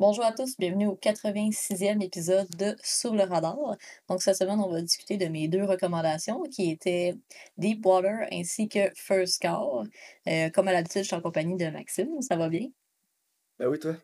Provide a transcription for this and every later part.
Bonjour à tous, bienvenue au 86e épisode de Sur le radar. Donc cette semaine, on va discuter de mes deux recommandations qui étaient Deepwater ainsi que First Call. Euh, comme à l'habitude, je suis en compagnie de Maxime, ça va bien? Ben oui, toi?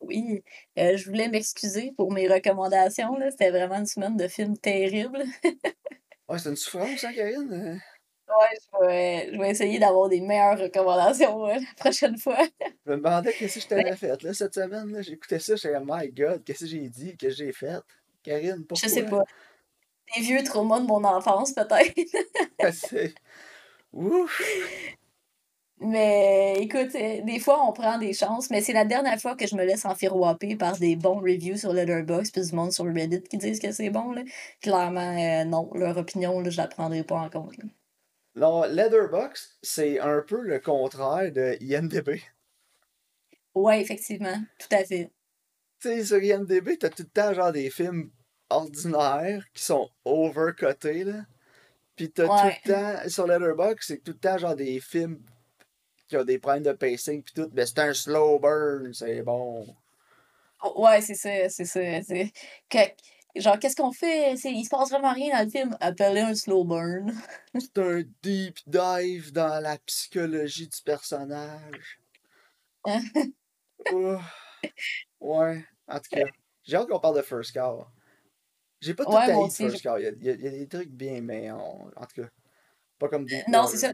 Oui, euh, je voulais m'excuser pour mes recommandations. C'était vraiment une semaine de films terribles. Ouais, c'est une souffrance, hein, Karine? Ouais, je vais, je vais essayer d'avoir des meilleures recommandations euh, la prochaine fois. Je me demandais qu'est-ce que je t'avais fait, là, cette semaine, là. J'écoutais ça, j'étais comme, my God, qu'est-ce que j'ai dit, qu'est-ce que j'ai fait? Karine, Je sais pourquoi? pas. Des vieux traumas de mon enfance, peut-être. C'est... Ouf! Mais écoute, euh, des fois, on prend des chances, mais c'est la dernière fois que je me laisse enfiroiper par des bons reviews sur Letterboxd puis du monde sur Reddit qui disent que c'est bon. Là. Clairement, euh, non. Leur opinion, là, je la prendrai pas en compte. là. Non, Leatherbox, c'est un peu le contraire de IMDB. Ouais, effectivement. Tout à fait. Tu sais, sur IMDB, t'as tout le temps, genre, des films ordinaires qui sont overcotés, là. Puis t'as Ouais. tout le temps, sur Letterboxd, c'est tout le temps, genre, des films qui ont des problèmes de pacing, puis tout. Mais c'est un slow burn, c'est bon. Ouais, c'est ça, c'est ça. c'est- que- genre, qu'est-ce qu'on fait? C'est, il se passe vraiment rien dans le film. Appelez un slow burn. C'est un deep dive dans la psychologie du personnage. Ouais, en tout cas. J'ai hâte qu'on parle de First Call. J'ai pas tout Ouais, haï de. First Call. Il y a, il y a- il y a des trucs bien, mais on- en tout cas, pas comme Deep Non, c'est ça.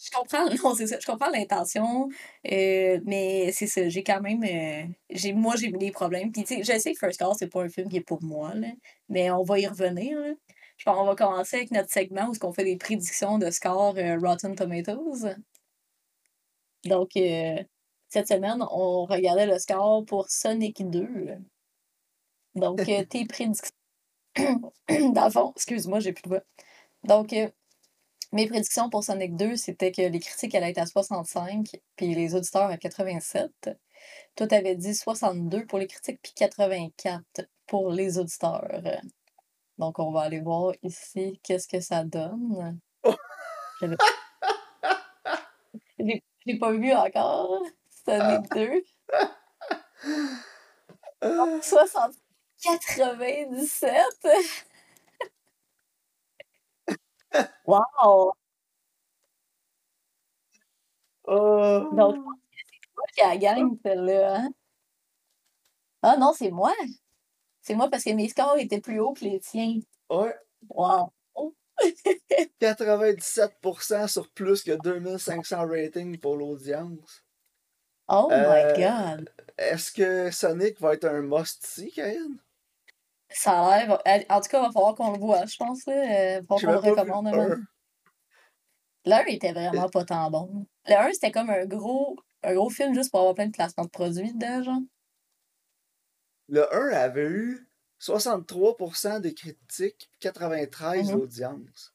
Je comprends, non, c'est ça. Je comprends l'intention, euh, mais c'est ça. J'ai quand même. euh, j'ai, moi, j'ai des problèmes. Puis, tu sais, je sais que First Call, c'est pas un film qui est pour moi, là, mais on va y revenir. Là. Je pense qu'on va commencer avec notre segment où on fait des prédictions de score euh, Rotten Tomatoes. Donc, euh, cette semaine, on regardait le score pour Sonic 2. Donc, tes prédictions. Dans le fond, excuse-moi, j'ai plus de voix. Donc, euh, mes prédictions pour Sonic 2, c'était que les critiques allaient être à 65, puis les auditeurs à 87. Toi, t'avais dit 62 pour les critiques, puis 84 pour les auditeurs. Donc, on va aller voir ici qu'est-ce que ça donne. J'ai j'ai pas vu encore Sonic 2. 60 97! Wow! oh. Donc, c'est toi qui a gagne, celle-là, hein? Ah non, c'est moi! C'est moi parce que mes scores étaient plus hauts que les tiens. Ouais, Wow! 97% sur plus que 2500 ratings pour l'audience. Oh my Euh, god! Est-ce que Sonic va être un must-see, Karine? Ça a l'air. En tout cas, il va falloir qu'on le voit, je pense. Là. Euh, Il va falloir qu'on le recommande. un. même. Le 1 était vraiment pas tant bon. Le 1, c'était comme un gros, un gros film juste pour avoir plein de placements de produits dedans, genre. Le 1 avait eu 63% des critiques, 93 Mhm. d'audience.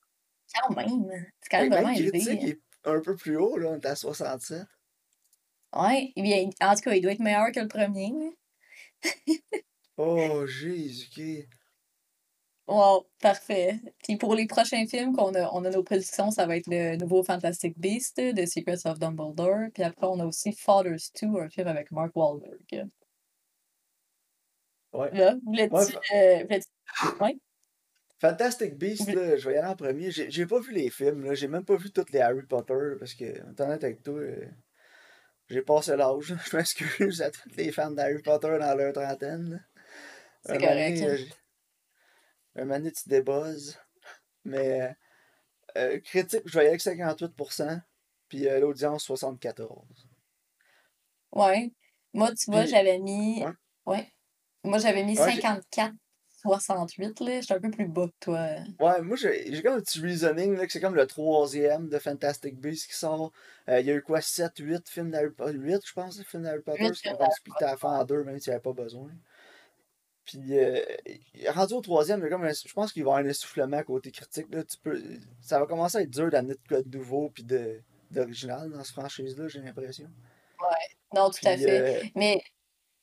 Quand même! C'est quand même vraiment élevé. critique est un peu plus haut, là, on est à 67. Ouais, bien, en tout cas, il doit être meilleur que le premier. Oh, Jésus. Wow, parfait. Puis pour les prochains films qu'on a, on a nos prédictions, ça va être le nouveau Fantastic Beast, The Secrets of Dumbledore. Puis après, on a aussi Fathers 2, un film avec Mark Wahlberg. Ouais. Là. Ouais, euh, ouais? Fantastic Beast, là, je vais y aller en premier. J'ai j'ai pas vu les films, là. J'ai même pas vu tous les Harry Potter parce que, en honnête avec toi, euh, j'ai passé l'âge. Je m'excuse à tous les fans d'Harry Potter dans leur trentaine. C'est correct. donné, euh, un moment donné, tu débuzzes. Mais euh, critique, je vais y aller avec 58%, puis euh, l'audience 74%. Ouais. Moi, tu vois, j'avais mis... ouais, Ouais. Moi, j'avais mis ouais, j'ai- 54, 68, là. J'étais un peu plus bas que toi. Ouais, moi j'ai comme un petit reasoning là, que c'est comme le troisième de Fantastic Beasts qui sort. Euh, Il y a eu quoi, 7, 8 films d'Harry Potter 8 je pense, films d'Harry Potter, 8 parce qu'ils films ont la fin en deux, même s'il n'y avait pas besoin. Puis euh, rendu au troisième, comme un- je pense qu'il va y avoir un essoufflement côté critique. Là, tu peux, ça va commencer à être dur d'amener de code nouveau puis de d'original dans cette franchise-là, j'ai l'impression. Ouais. Non, tout à fait. euh, Mais,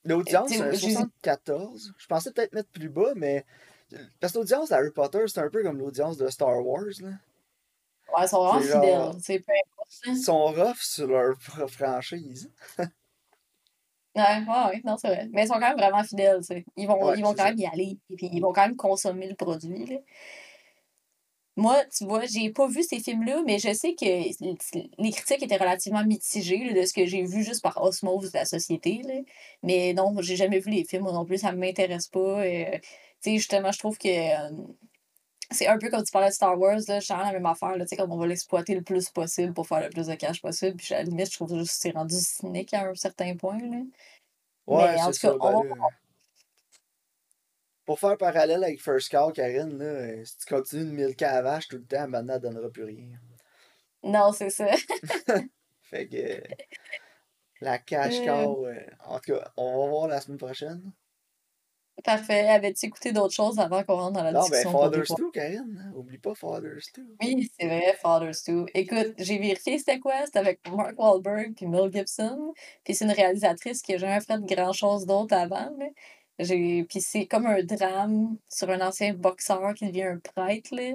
l'audience, j'ai... 74. Je pensais peut-être mettre plus bas, mais parce que l'audience d'Harry Potter, c'est un peu comme l'audience de Star Wars. Là. Ouais, ils sont vraiment fidèles. là. Ils sont rough sur leur propre franchise. Ouais, ouais, ouais, non, c'est vrai. Mais ils sont quand même vraiment fidèles, tu sais. Ils vont, Ouais, ils vont quand ça. même y aller, et puis ils vont quand même consommer le produit, là. Moi, tu vois, j'ai pas vu ces films-là, mais je sais que les critiques étaient relativement mitigées, là, de ce que j'ai vu juste par osmose de la société, là. Mais non, j'ai jamais vu les films, moi non plus, ça m'intéresse pas. euh, tu sais, justement, je trouve que euh, c'est un peu comme tu parlais de Star Wars, là, je la même affaire, là, tu sais, comme on va l'exploiter le plus possible pour faire le plus de cash possible. Puis à la limite, je trouve juste que c'est rendu cynique à un certain point, là. Ouais, Mais en c'est tout cas, ça. on Ben pour faire parallèle avec First Call, Karine, là, euh, si tu continues de milquer à la vache tout le temps, maintenant, elle donnera plus rien. Non, c'est ça. Fait que la cash Euh, cow, euh, en tout cas, on va voir la semaine prochaine. Parfait. Avais-tu écouté d'autres choses avant qu'on rentre dans la Non, ben discussion pour Fathers répondre? 2, Karine. Oublie pas Fathers 2. Oui, c'est vrai, Fathers 2. Écoute, j'ai vérifié c'était quoi. C'était avec Mark Wahlberg puis Mel Gibson. Puis c'est une réalisatrice qui a jamais fait grand-chose d'autre avant. là. J'ai... Puis c'est comme un drame sur un ancien boxeur qui devient un prêtre. Là.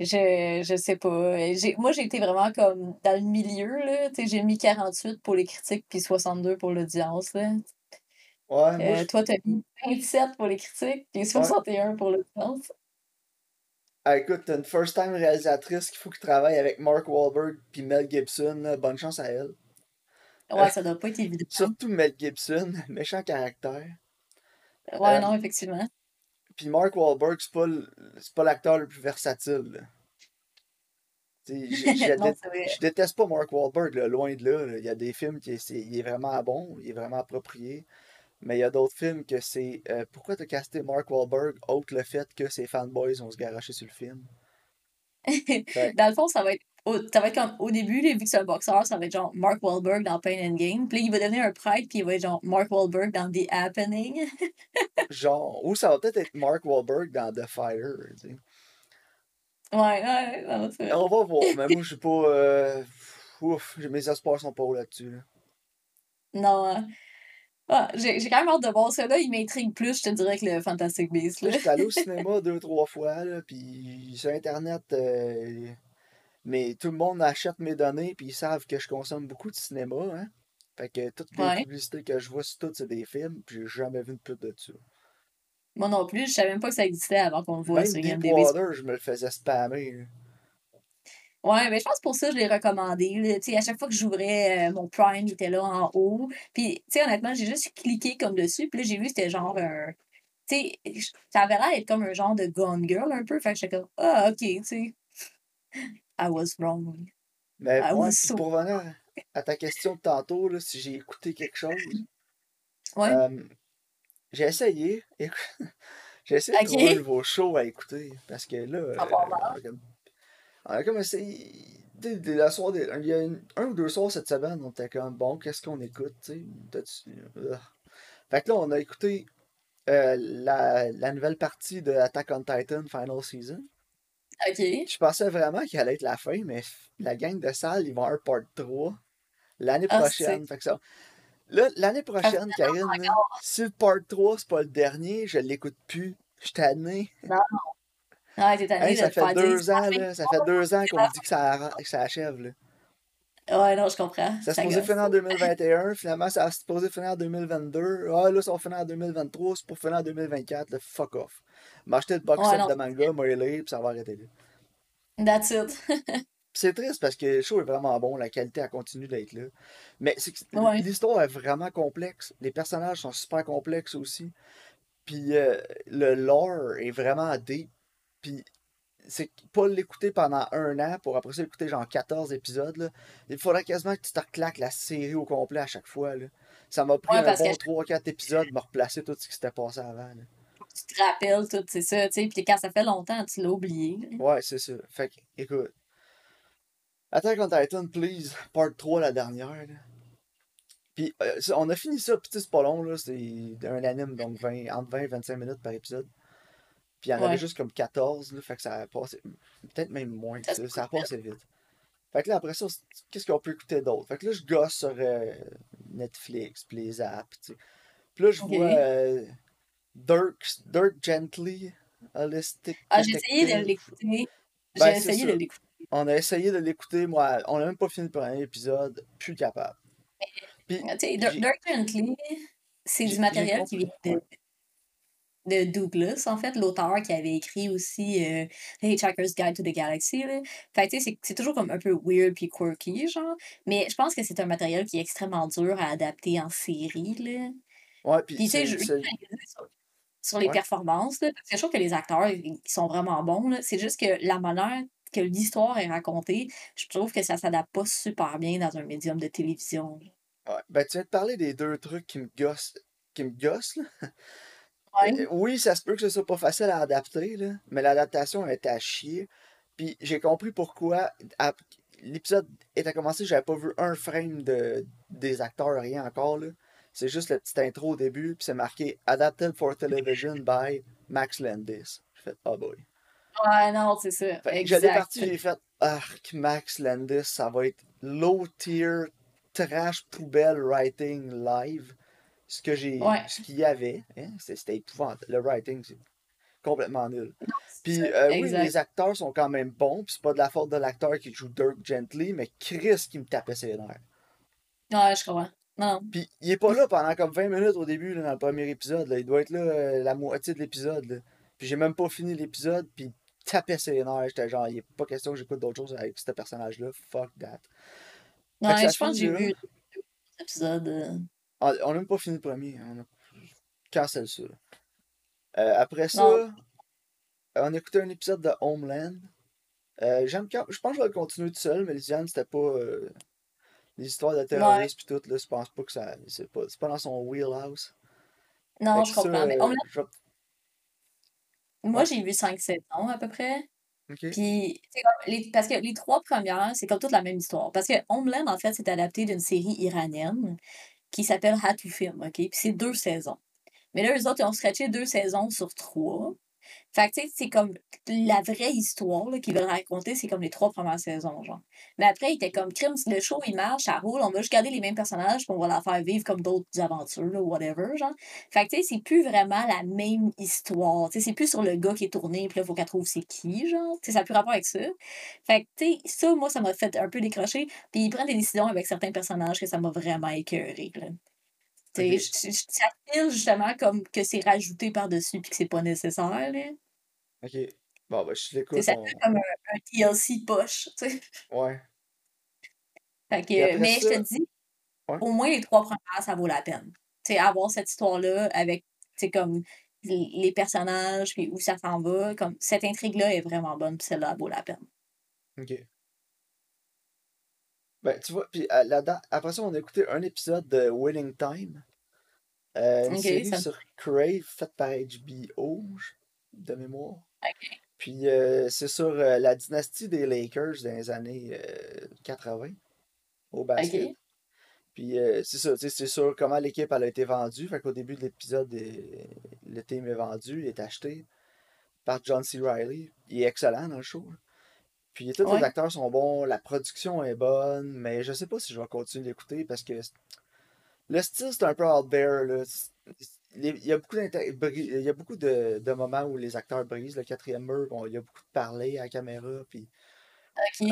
Je, je sais pas. J'ai... Moi, j'ai été vraiment comme dans le milieu. Là. J'ai mis 48 pour les critiques puis 62 pour l'audience. Là. Ouais, moi, Euh, je... toi, t'as mis 27 pour les critiques puis Ouais. 61 pour l'audience. Ah, écoute, t'as une first-time réalisatrice qu'il faut qu'il travaille avec Mark Wahlberg puis Mel Gibson. là, Bonne chance à elle. Ouais, ça doit pas être évident. surtout Mel Gibson, méchant caractère. Ouais, Euh, non, effectivement. puis Mark Wahlberg, c'est pas le- pas l'acteur le plus versatile. je, dé- déteste pas Mark Wahlberg, là, loin de là, là. Il y a des films qui c'est- il est vraiment bon, il est vraiment approprié. Mais il y a d'autres films que c'est euh, pourquoi t'as casté Mark Wahlberg, autre le fait que ses fanboys vont se garocher sur le film? Dans le fond, ça va être, au, ça va être comme au début, là, vu que c'est un boxeur, ça va être genre Mark Wahlberg dans Pain and Gain. Puis là, il va devenir un prêtre, puis il va être genre Mark Wahlberg dans The Happening. genre, ou ça va peut-être être Mark Wahlberg dans The Fighter. tu sais. Ouais, ouais, non, c'est. On va voir, mais moi je suis pas. euh, ouf, mes espoirs sont pas hauts là-dessus. là. Non, hein. Ah, j'ai j'ai quand même hâte de voir ça. Là, il m'intrigue plus, je te dirais, que le Fantastic Beasts. Là, Là. j'étais allé au cinéma deux, trois fois, là, puis sur Internet, euh, mais tout le monde achète mes données, puis ils savent que je consomme beaucoup de cinéma, hein. Fait que toutes les Ouais. publicités que je vois sur toutes, c'est des films, puis j'ai jamais vu une pub de ça. Moi non plus, je savais même pas que ça existait avant qu'on le voit Même sur IMDb. Deepwater, je me le faisais spammer. là. Ouais, mais je pense pour ça je l'ai recommandé. Tu sais, à chaque fois que j'ouvrais euh, mon Prime, il était là en haut. Puis, tu sais, honnêtement, j'ai juste cliqué comme dessus. Puis là, j'ai vu que c'était genre un. Tu sais, ça avait l'air d'être comme un genre de Gone Girl un peu. Fait que j'étais comme, ah, ok, tu sais. I was wrong. Mais I was puis so. pour revenir à ta question de tantôt, là, si j'ai écouté quelque chose, Ouais, euh, j'ai essayé. J'ai essayé de trouver un nouveau show à écouter. Parce que là, on mal. a comme, essayé. la il y a une- un ou deux soirs cette semaine, on était comme bon, qu'est-ce qu'on écoute, tu sais? T'as-tu- Ugh. Fait que là, on a écouté euh, la, la nouvelle partie de Attack on Titan Final Season. Ok. Je pensais vraiment qu'elle allait être la fin, mais la gang de salles, ils vont avoir un part 3 l'année Ah, prochaine. Fait que ça, Là, l'année Ça prochaine, Karine, si le part 3, c'est pas le dernier, je l'écoute plus. Je suis tanné. Non. Ouais, t'es tanné Hey, de ça fait deux ans, là. Ça fait deux ans qu'on me dit que ça, que ça achève, là. Ouais, non, je comprends. Ça se posait finir en 2021, finalement, ça se posait finir en 2022. Ah, là, ça va finir en 2023, c'est pour finir en 2024, là, fuck off. M'acheter le box Ouais, set de manga, moi, le lire, puis ça va arrêter là. That's it. C'est triste parce que le show est vraiment bon, la qualité a continué d'être là. Mais Ouais. l'histoire est vraiment complexe. Les personnages sont super complexes aussi. Puis euh, le lore est vraiment deep. Puis c'est pas l'écouter pendant un an pour après ça l'écouter genre 14 épisodes. Là. Il faudrait quasiment que tu te reclaques la série au complet à chaque fois. Là. Ça m'a pris Ouais, un que bon 3-4 épisodes de me replacer tout ce qui s'était passé avant. là. tu te rappelles tout, c'est ça, tu sais. Puis quand ça fait longtemps, tu l'as oublié. Ouais, c'est ça. Fait que, écoute. Attack on Titan, please, part 3 la dernière. là. Puis euh, on a fini ça, puis c'est pas long, là. C'est un anime, donc 20, entre 20 et 25 minutes par épisode. Puis il y en avait juste comme 14, là, fait que ça a passé. Peut-être même moins que Ça ça. Ça a passé vite. Fait que là, après ça, qu'est-ce qu'on peut écouter d'autre? Fait que là, je gosse sur euh, Netflix, puis les apps, tu sais. Puis là, je vois euh, Dirk, Dirk Gently, Holistic Ah, j'ai essayé de l'écouter. J'ai Ben, essayé de l'écouter. On a essayé de l'écouter, moi, on a même pas fini le premier épisode, plus capable. Puis, Dirk Gently, c'est du matériel qui vient de, de Douglas, en fait, l'auteur qui avait écrit aussi euh, The Hitchhiker's Guide to the Galaxy. Là. Fait que, tu sais, c'est c'est toujours comme un peu weird puis quirky, genre. Mais je pense que c'est un matériel qui est extrêmement dur à adapter en série, là. Ouais, puis tu sais, c'est. je, c'est- sur, les Ouais. performances, là, parce que je trouve que les acteurs, ils sont vraiment bons, là. C'est juste que la manière que l'histoire est racontée, je trouve que ça s'adapte pas super bien dans un médium de télévision. là. Ouais. Ben, tu viens de parler des deux trucs qui me gossent. Qui me gossent, là. Ouais. Euh, Oui, ça se peut que ce soit pas facile à adapter, là, mais l'adaptation était à chier. Puis j'ai compris pourquoi. L'épisode était commencé, j'avais pas vu un frame de, des acteurs, rien encore. là. C'est juste la petite intro au début, puis c'est marqué Adapted for Television by Max Landis. J'ai fait, oh boy. Ouais, non, c'est ça. J'allais parti, j'ai fait, arc, Max Landis, ça va être low tier, trash poubelle writing live. Ce que j'ai. Ouais. Ce qu'il y avait. Hein, c'était épouvantable. Le writing, c'est complètement nul. Puis euh, oui, les acteurs sont quand même bons, puis c'est pas de la faute de l'acteur qui joue Dirk Gently, mais Chris qui me tapait ses nerfs. Ouais, je comprends. Non. Puis il est pas là pendant comme 20 minutes au début, là, dans le premier épisode. là. Il doit être là euh, la moitié de l'épisode. Puis j'ai même pas fini l'épisode, puis il tapait ses nerfs. J'étais genre, il est pas question que j'écoute d'autre chose avec ce personnage-là. Fuck that. Ouais, je pense que j'ai vu. Ah, On n'a même pas fini le premier. On a cancel ça. Euh, après ça, Non. on a écouté un épisode de Homeland. Euh, j'aime quand... Je pense que je vais le continuer tout seul, mais Lisiane, c'était pas. euh, Les histoires de terroristes pis tout, là, je pense pas que ça. C'est pas, pas dans son wheelhouse. Non, je ça, comprends. Mais Homeland, je moi, Ouais. j'ai vu 5 saisons à peu près. Ok. Puis, les, parce que les trois premières, c'est comme toute la même histoire. Parce que Homeland, en fait, c'est adapté d'une série iranienne qui s'appelle Hatufim, OK? Puis c'est deux saisons. Mais là, eux autres, ils ont scratché deux saisons sur trois. Fait que, tu sais, c'est comme la vraie histoire là, qu'ils veulent raconter, c'est comme les trois premières saisons, genre. Mais après, il était comme crime, le show, il marche, ça roule, on va juste garder les mêmes personnages, puis on va leur faire vivre comme d'autres aventures, là, whatever, genre. Fait que, tu sais, c'est plus vraiment la même histoire. Tu sais, c'est plus sur le gars qui est tourné, puis là, il faut qu'elle trouve c'est qui, genre. Tu sais, ça n'a plus rapport avec ça. Fait que, tu sais, ça, moi, ça m'a fait un peu décrocher. Puis ils prennent des décisions avec certains personnages que ça m'a vraiment écœuré, là. Tu sais, Ok. je- je- ça file justement comme que c'est rajouté par-dessus puis que c'est pas nécessaire, là. Ok. Bon, ben, je l'écoute. ça on- fait comme un, un TLC poche, tu sais. Ouais. Fait que, mais je te dis, Ouais. au moins les trois premières, ça vaut la peine. Tu sais, avoir cette histoire-là avec, tu sais, comme les personnages, puis où ça s'en va, comme cette intrigue-là est vraiment bonne, puis celle-là elle vaut la peine. Ok. Ben, tu vois, puis euh, là-dedans, après ça, on a écouté un épisode de Winning Time. Euh, une série ça- sur Crave faite par HBO, de mémoire. Puis euh, c'est sur euh, la dynastie des Lakers dans les années euh, 80 au basket. Puis euh, c'est ça, c'est sur comment l'équipe a été vendue. Fait qu'au début de l'épisode, euh, le team est vendu, il est acheté par John C. Riley. Il est excellent dans le show. là. Puis tous les acteurs sont bons, la production est bonne, mais je sais pas si je vais continuer d'écouter parce que le style c'est un peu out there. Là. Il y a beaucoup, il y a beaucoup de, de moments où les acteurs brisent le quatrième mur, bon, il y a beaucoup de parler à la caméra, puis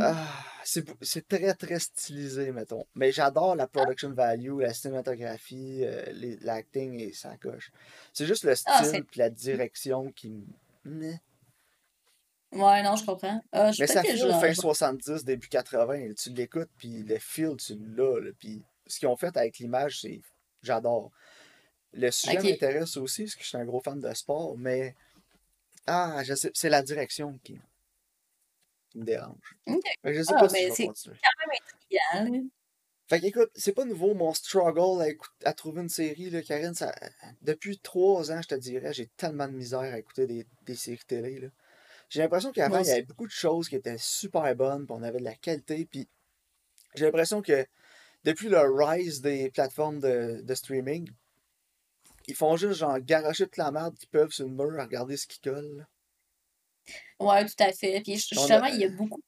ah, c'est très très stylisé, mettons. Mais j'adore la production value, la cinématographie, euh, l'acting et ça coche. C'est juste le Ah, style puis la direction qui me. Ouais, non, je comprends. Euh, Mais ça file je, fin je- 70, début 80. Tu l'écoutes, puis le feel, tu l'as. Puis ce qu'ils ont fait avec l'image, c'est. J'adore. Le sujet m'intéresse aussi, parce que je suis un gros fan de sport, mais. Ah, je sais, c'est la direction qui, me dérange. Ok. Fait que je sais Ah, pas si mais je vais c'est- quand même intriguant. Fait qu'écoute, c'est pas nouveau mon struggle à, trouver une série, là, Karine. Ça, depuis trois ans, je te dirais, j'ai tellement de misère à écouter des, des séries télé. là. J'ai l'impression qu'avant, il y avait beaucoup de choses qui étaient super bonnes, puis on avait de la qualité, puis j'ai l'impression que depuis le rise des plateformes de, de streaming, ils font juste genre garocher toute la merde qu'ils peuvent sur le mur à regarder ce qui colle. Ouais, tout à fait. Puis a- justement, il y a beaucoup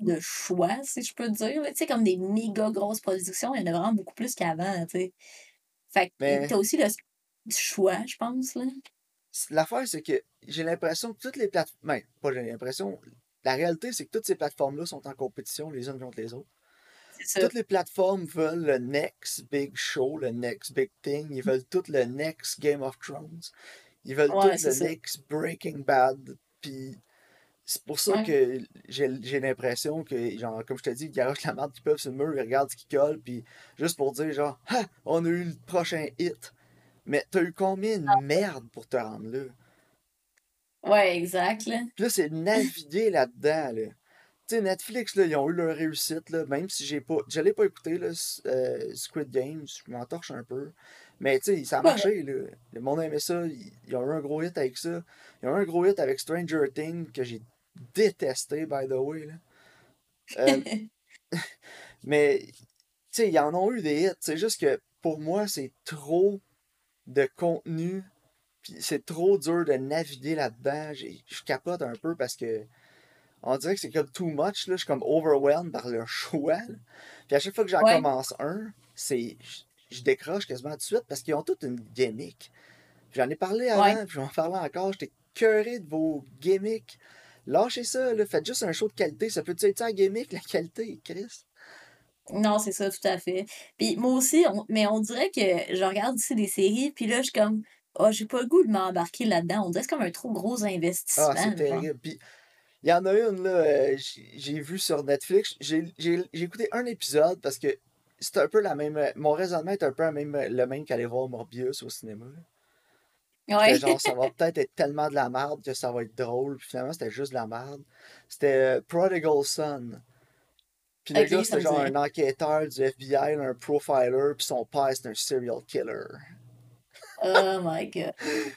de choix, si je peux dire. Tu sais, comme des méga grosses productions, il y en a vraiment beaucoup plus qu'avant, tu sais. Fait que Mais- t'as aussi le choix, je pense, là. L'affaire, c'est que j'ai l'impression que toutes les plateformes. Ben, pas j'ai l'impression. La réalité, c'est que toutes ces plateformes-là sont en compétition les unes contre les autres. Toutes les plateformes veulent le next big show, le next big thing. Ils veulent tout le next Game of Thrones. Ils veulent tout le next Breaking Bad. Puis c'est pour ça que j'ai l'impression que, genre, comme je te dis, ils garochent la merde qui peuvent sur le mur, ils regardent ce qui colle, puis juste pour dire, genre, ha, on a eu le prochain hit. Mais t'as eu combien de ah. merde pour te rendre là? Ouais, exact. Là. Puis là, c'est naviguer là-dedans. Là. Tu sais, Netflix, là, ils ont eu leur réussite, là, même si j'ai pas. Je l'ai pas écouté, là, euh, Squid Games, je m'en torche un peu. Mais tu sais, ça a marché, là. Le monde aimait ça. Ils, ont eu un gros hit avec ça. Ils ont eu un gros hit avec Stranger Things que j'ai détesté, by the way. Là. Euh, mais, tu sais, ils en ont eu des hits. C'est juste que pour moi, c'est trop de contenu puis c'est trop dur de naviguer là-dedans. Je capote un peu parce que on dirait que c'est comme too much. Là. Je suis comme overwhelmed par le choix. Puis à chaque fois que j'en commence un, c'est je décroche quasiment tout de suite parce qu'ils ont toute une gimmick. J'en ai parlé avant, puis j'en parlais encore. J'étais curé de vos gimmicks. Lâchez ça, là. faites juste un show de qualité. Ça peut-être être ça, gimmick, la qualité, Chris? Non, c'est ça, tout à fait. Puis moi aussi, mais on dirait que je regarde ici des séries, puis là, je suis comme, oh, j'ai pas le goût de m'embarquer là-dedans. On dirait que c'est comme un trop gros investissement. Ah, c'est terrible. Puis, il y en a une, là, euh, j'ai vu sur Netflix. J'ai écouté un épisode parce que c'est un peu la même. Mon raisonnement est un peu le même, le même qu'aller voir Morbius au cinéma. Ouais. genre, ça va peut-être être tellement de la merde que ça va être drôle. Puis finalement, c'était juste de la merde. C'était euh, Prodigal Son. Puis le gars, c'était genre un enquêteur du FBI, un profiler, puis son père, c'était un serial killer. Oh my god.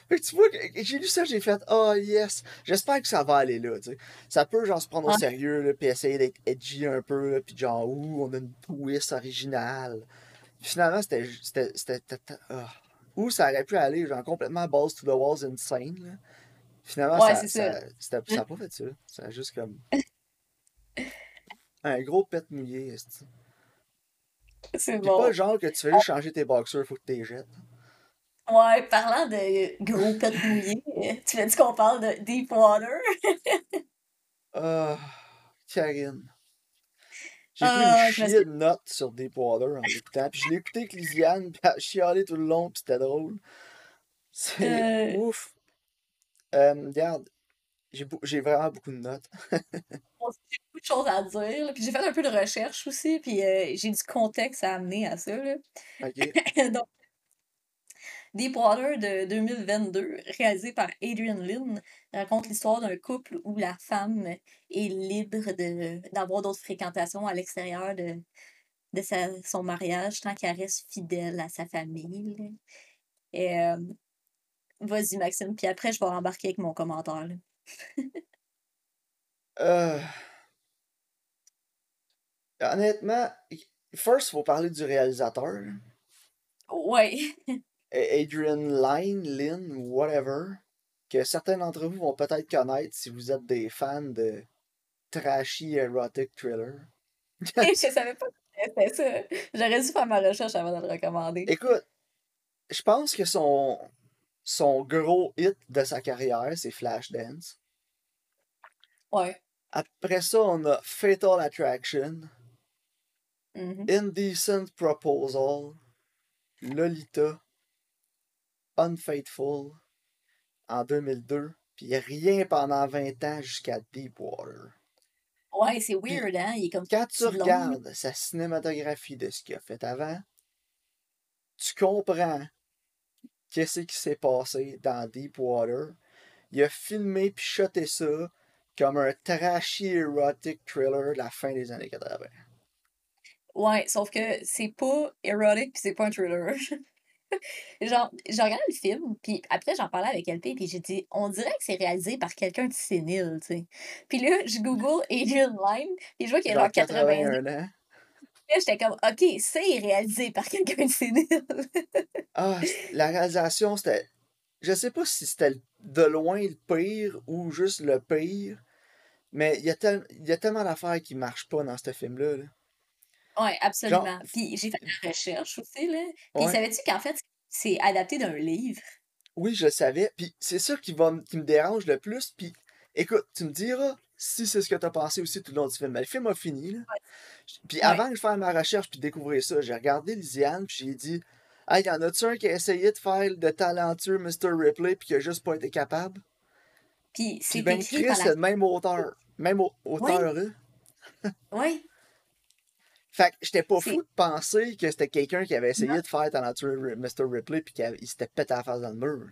Fait que tu vois, j'ai lu ça, j'ai fait, oh yes, j'espère que ça va aller là, tu sais. Ça peut genre se prendre au sérieux, là, puis essayer d'être edgy un peu, là, puis genre, ouh, on a une twist originale. finalement, c'était. c'était, oh. Ou ça aurait pu aller, genre, complètement balls to the walls insane, là. Finalement, ça, ça, ça, ça, ça a pas fait ça. Ça a juste comme. un gros pet mouillé, c'est bon. pas le genre que tu fais juste changer tes boxers, faut que tu les jettes. Ouais, parlant de gros pets mouillés, tu m'as dit qu'on parle de Deepwater? Ah, Karine. J'ai pris une uh, chier de notes sur Deepwater en l'écoutant. Puis je l'ai écouté avec Lisiane, puis elle chialé tout le long, puis c'était drôle. C'est euh... ouf. Euh, regarde, j'ai vraiment beaucoup de notes. j'ai beaucoup de choses à dire. Puis j'ai fait un peu de recherche aussi, puis euh, j'ai du contexte à amener à ça. Là. OK. Donc, Deepwater de 2022, réalisé par Adrian Lynn, raconte l'histoire d'un couple où la femme est libre d'avoir d'autres fréquentations à l'extérieur de, de son mariage tant qu'elle reste fidèle à sa famille. Euh, vas-y, Maxime, puis après, je vais embarquer avec mon commentaire. euh... Honnêtement, first, il faut parler du réalisateur. Ouais. Adrian Lyne, Lynn, whatever, que certains d'entre vous vont peut-être connaître si vous êtes des fans de trashy erotic thriller. je savais pas que c'était ça. J'aurais dû faire ma recherche avant de le recommander. Écoute, je pense que son, son gros hit de sa carrière, c'est Flashdance. Ouais. Après ça, on a Fatal Attraction, mm-hmm. Indecent Proposal, Lolita, Unfaithful en 2002, puis rien pendant 20 ans jusqu'à Deepwater. Ouais, c'est weird, hein? Il est comme quand tu regardes sa cinématographie de ce qu'il a fait avant, tu comprends qu'est-ce qui s'est passé dans Deepwater. Il a filmé puis shoté ça comme un trashy erotic thriller de la fin des années 80. Ouais, sauf que c'est pas erotic puis c'est pas un thriller. genre, je regardé le film, puis après, j'en parlais avec LP, puis j'ai dit, on dirait que c'est réalisé par quelqu'un de sénile, tu sais. Puis là, je google Adrian Lyne, puis je vois qu'il a genre 81 ans. Là, j'étais comme, OK, c'est réalisé par quelqu'un de sénile. ah, la réalisation, c'était. Je sais pas si c'était de loin le pire ou juste le pire, mais il y, a y a tellement d'affaires qui marchent pas dans ce film-là. Là. Oui, absolument. Puis j'ai fait la recherche aussi, là. Puis savais-tu qu'en fait, c'est adapté d'un livre? Oui, je le savais. Puis c'est ça qui, va, qui me dérange le plus. Puis écoute, tu me diras, si c'est ce que t'as pensé aussi tout le long du film. Mais le film a fini, là. Puis avant je fasse ma recherche puis découvrir ça, j'ai regardé Lisiane puis j'ai dit Hey, y en a-tu un qui a essayé de faire le talentueux Mr. Ripley puis qui a juste pas été capable? Puis c'est ben écrit Chris, par la... même auteur. Même au- auteur, hein? Oui, Fait que j'étais pas fou de penser que c'était quelqu'un qui avait essayé de faire talentueux Mr. Ripley puis qu'il s'était pété la face dans le mur.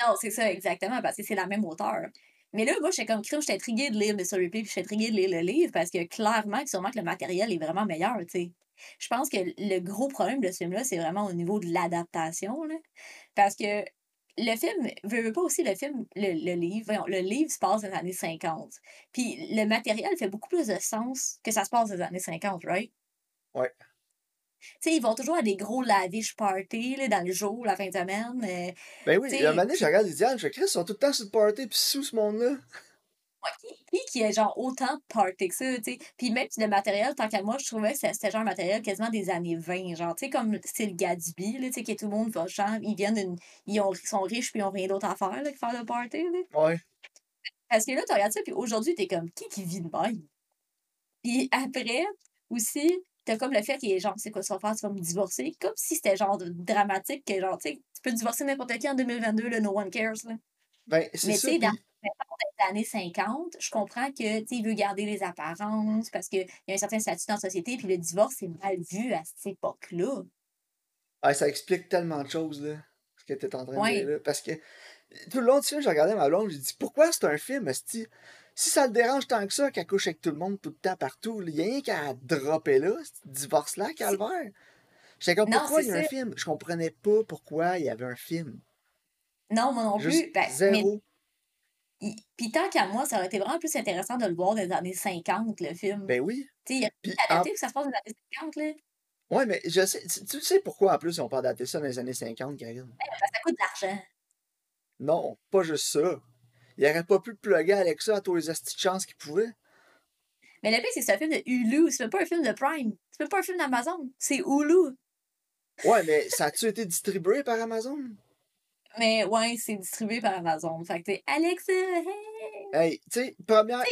Non, c'est ça, exactement, parce que c'est la même auteur. Mais là, moi, j'étais comme crime, j'étais intriguée de lire Mr. Ripley, puis j'étais intriguée de lire le livre, parce que clairement, sûrement que le matériel est vraiment meilleur, tu sais. Je pense que le gros problème de ce film-là, c'est vraiment au niveau de l'adaptation, là. Parce que le film, veut, veut pas aussi le film, le, le livre, voyons, le livre se passe dans les années 50. Puis le matériel fait beaucoup plus de sens que ça se passe dans les années 50, right? Ouais. Tu sais, ils vont toujours à des gros lavish parties, là, dans le jour, la fin de semaine. euh, Ben oui, moment donné, je regarde Lisiane, je fais Chris, ils sont tout le temps sur le party puis sous ce monde-là. Qui, qui est genre autant party que ça, tu sais. Puis même le matériel, tant qu'à moi, je trouvais que c'était genre un matériel quasiment des années 20, genre, tu sais, comme style Gatsby, là, tu sais, que tout le monde va, genre, ils viennent, d'une- ils, ont, ils sont riches puis ils ont rien d'autre à faire, là, que faire le party, là. Ouais. Parce que là, tu regardes ça, puis aujourd'hui, t'es comme, qui qui vit de même? Puis après, aussi, t'as comme le fait qu'il est genre, c'est quoi ça va faire, tu vas me divorcer, comme si c'était genre dramatique, que genre, tu sais, tu peux divorcer n'importe qui en 2022, là, no one cares, là. Ben, c'est Mais tu sais, dans Années 50, je comprends que tu il veut garder les apparences parce qu'il y a un certain statut dans la société, puis le divorce, c'est mal vu à cette époque-là. ah, ça explique tellement de choses, là. Ce que t'es en train de dire, là. Parce que tout le long du film, j'ai regardé ma blonde, j'ai dit pourquoi c'est un film? Si ça le dérange tant que ça qu'elle couche avec tout le monde tout le temps partout, il y a rien qu'à dropper là, ce divorce-là, calvaire. J'étais comme pourquoi il y a un film? Je comprenais pas pourquoi il y avait un film. Non, moi non Juste plus. Ben, mais zéro. Il- puis tant qu'à moi, ça aurait été vraiment plus intéressant de le voir dans les années 50, le film. Ben oui. Tu sais, il a en adapter que ça se passe dans les années 50, là. Ouais, mais je sais, tu, sais pourquoi en plus ils ont pas adapté ça dans les années 50, Karine? Ben, parce que ça coûte de l'argent. Non, pas juste ça. Il aurait pas pu plugger Alexa à tous les astis de chance qu'il pouvait. Mais le pire, c'est que c'est un film de Hulu, c'est pas un film de Prime. C'est pas un film d'Amazon. C'est Hulu. Ouais, mais ça a-tu été distribué par Amazon? Mais ouais, c'est distribué par Amazon. Fait que t'es Alexa, hey! Hey, tu sais, première.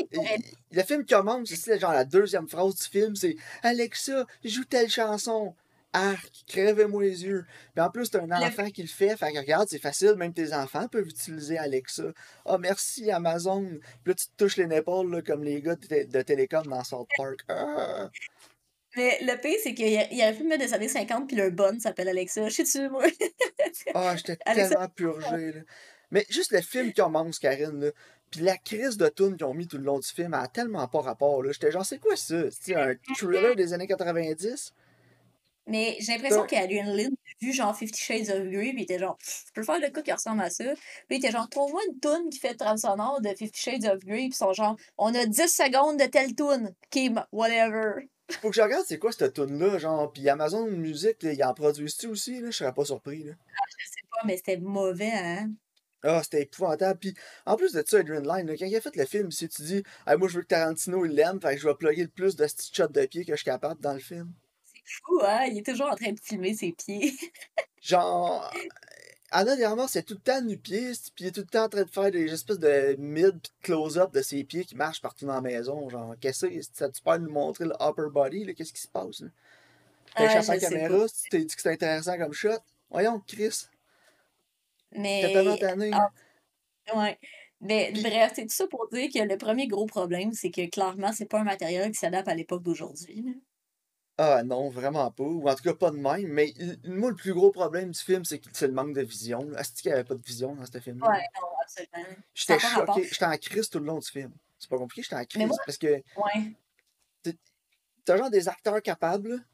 Le film commence, c'est genre la deuxième phrase du film, c'est Alexa, joue telle chanson. Arc, crève-moi les yeux. Puis en plus, t'as un Le- enfant qui le fait. Fait que regarde, c'est facile, même tes enfants peuvent utiliser Alexa. Ah, merci Amazon. Puis là, tu te touches les épaules là, comme les gars de, de Télécom dans South Park. Ah! Mais le pire, c'est qu'il y a- il aurait pu me mettre des années 50, puis leur bonne s'appelle Alexa. Je dessus, moi? Ah, j'étais tellement purgé, là. Mais juste le film commence, Karine, là. Puis la crise de tune qu'ils ont mis tout le long du film a tellement pas rapport, là. J'étais genre, c'est quoi ça? C'est un thriller des années 90? Mais j'ai l'impression qu'Adrian Lynn vu genre Fifty Shades of Grey, puis il était genre, je peux faire le coup qui ressemble à ça. Puis il était genre, trouve-moi une toune qui fait trame sonore de Fifty Shades of Grey, puis ils sont genre, on a 10 secondes de telle toune. Ok, whatever. Faut que je regarde c'est quoi cette tune là genre. Puis Amazon Music, ils en produisent-tu aussi, là? Je serais pas surpris, là. Je sais pas, mais c'était mauvais, hein. Ah, c'était épouvantable. Puis en plus de ça, Adrian Lyne, là, quand il a fait le film, si tu dis, hey, moi je veux que Tarantino il l'aime, fait que je vais plugger le plus de petits shots de pied que je suis capable dans le film. Fou, hein? Il est toujours en train de filmer ses pieds. Genre, Anna Diarmand, c'est tout le temps nu-pied, puis il est tout le temps en train de faire des espèces de mid pis de close-up de ses pieds qui marchent partout dans la maison. Genre, qu'est-ce que c'est? Ça tu peux nous montrer le upper body? Qu'est-ce qui se passe? T'as la caméra, si tu t'es dit que c'était intéressant comme shot. Voyons, Chris, tellement Mais, tanné. ah, ouais. Mais bref, c'est tout ça pour dire que le premier gros problème, c'est que clairement, c'est pas un matériel qui s'adapte à l'époque d'aujourd'hui. Ah non, vraiment pas. Ou en tout cas, pas de même. Mais moi, le plus gros problème du film, c'est le manque de vision. Est-ce qu'il n'y avait pas de vision dans ce film-là? Ouais, non, absolument. J'étais choqué. J'étais en crise tout le long du film. C'est pas compliqué, j'étais en crise. moi, Parce que ouais. t'as genre des acteurs capables,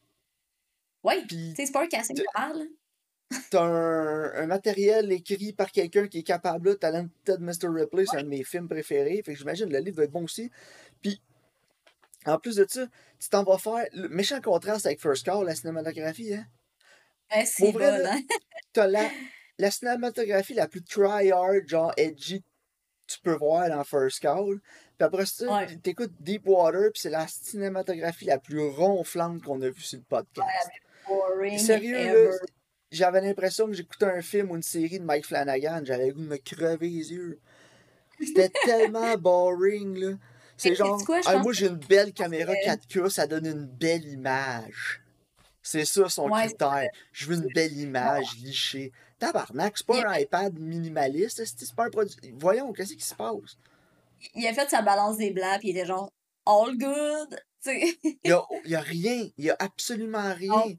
Ouais, puis tu sais, c'est pas un casting de- mal. là. t'as un, un matériel écrit par quelqu'un qui est capable. Talented Mr. Ripley, c'est un de mes films préférés. Fait que j'imagine le livre va être bon aussi. Puis, en plus de ça, tu t'en vas faire le méchant contraste avec First Call, la cinématographie, hein? Ouais, c'est bon, là, hein? t'as la, la cinématographie la plus try-hard, genre edgy, tu peux voir dans First Call. Puis après ça, Ouais. t'écoutes Deepwater, puis c'est la cinématographie la plus ronflante qu'on a vue sur le podcast. Boring. Sérieux, j'avais l'impression que j'écoutais un film ou une série de Mike Flanagan. J'avais le goût de me crever les yeux. C'était tellement boring, là. C'est genre, quoi, ah, moi j'ai une belle caméra euh 4K, ça donne une belle image. C'est ça son Ouais, critère. Je veux une belle image lichée. Tabarnak, c'est pas a un iPad minimaliste, c'est pas un produit. Voyons, qu'est-ce qui se passe? il a fait sa balance des blancs, puis il était genre all good. Tu sais, Il y a, il y a rien, il y a absolument rien.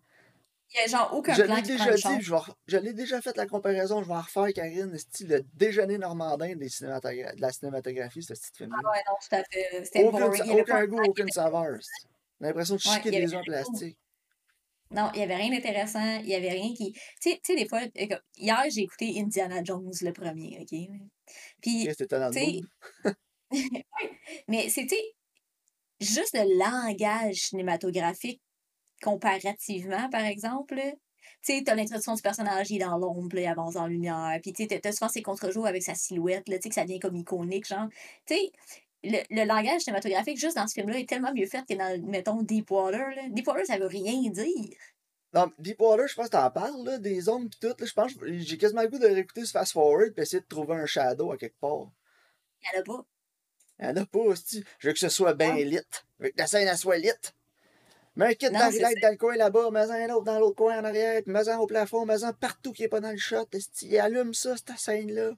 Il y a genre aucun Je l'ai déjà dit, je, vais re- je l'ai déjà fait la comparaison, je vais en refaire, Karine, style le déjeuner normandin des cinématogra- de la cinématographie, ce petit Ah film-là. ouais, non, tout à fait. C'était Aucun, boring. Aucun un goût, aucune saveur. L'impression de Ouais, chiquer avait des œufs en plastique. Non, il y avait rien d'intéressant. Il y avait rien qui. Tu sais, des fois, euh, hier, j'ai écouté Indiana Jones le premier, OK? Puis, dans le sais, mood? ouais, mais c'était juste le langage cinématographique comparativement, par exemple. Tu sais, t'as l'introduction du personnage, il est dans l'ombre, là, il avance en lumière. Puis, tu sais, t'as- souvent ses contre-jours avec sa silhouette, là, tu sais, que ça devient comme iconique, genre. Tu sais, le, le langage cinématographique, juste dans ce film-là, est tellement mieux fait que dans, mettons, Deepwater, là. Deepwater, ça veut rien dire. Non, Deepwater, je pense que t'en parles, là, des ondes pis tout. Là, je pense que j'ai quasiment le goût de réécouter ce fast-forward pis essayer de trouver un shadow à quelque part. Il y en a pas. Y'en a pas, hostie. Je veux que ce soit bien Non, lit. Je veux que la scène, elle soit lit. Mets un kit d'Harry dans le coin là-bas, mets un autre dans l'autre coin en arrière, pis mets un au plafond, mets un partout qui est pas dans le shot. esti. Allume ça, cette scène-là.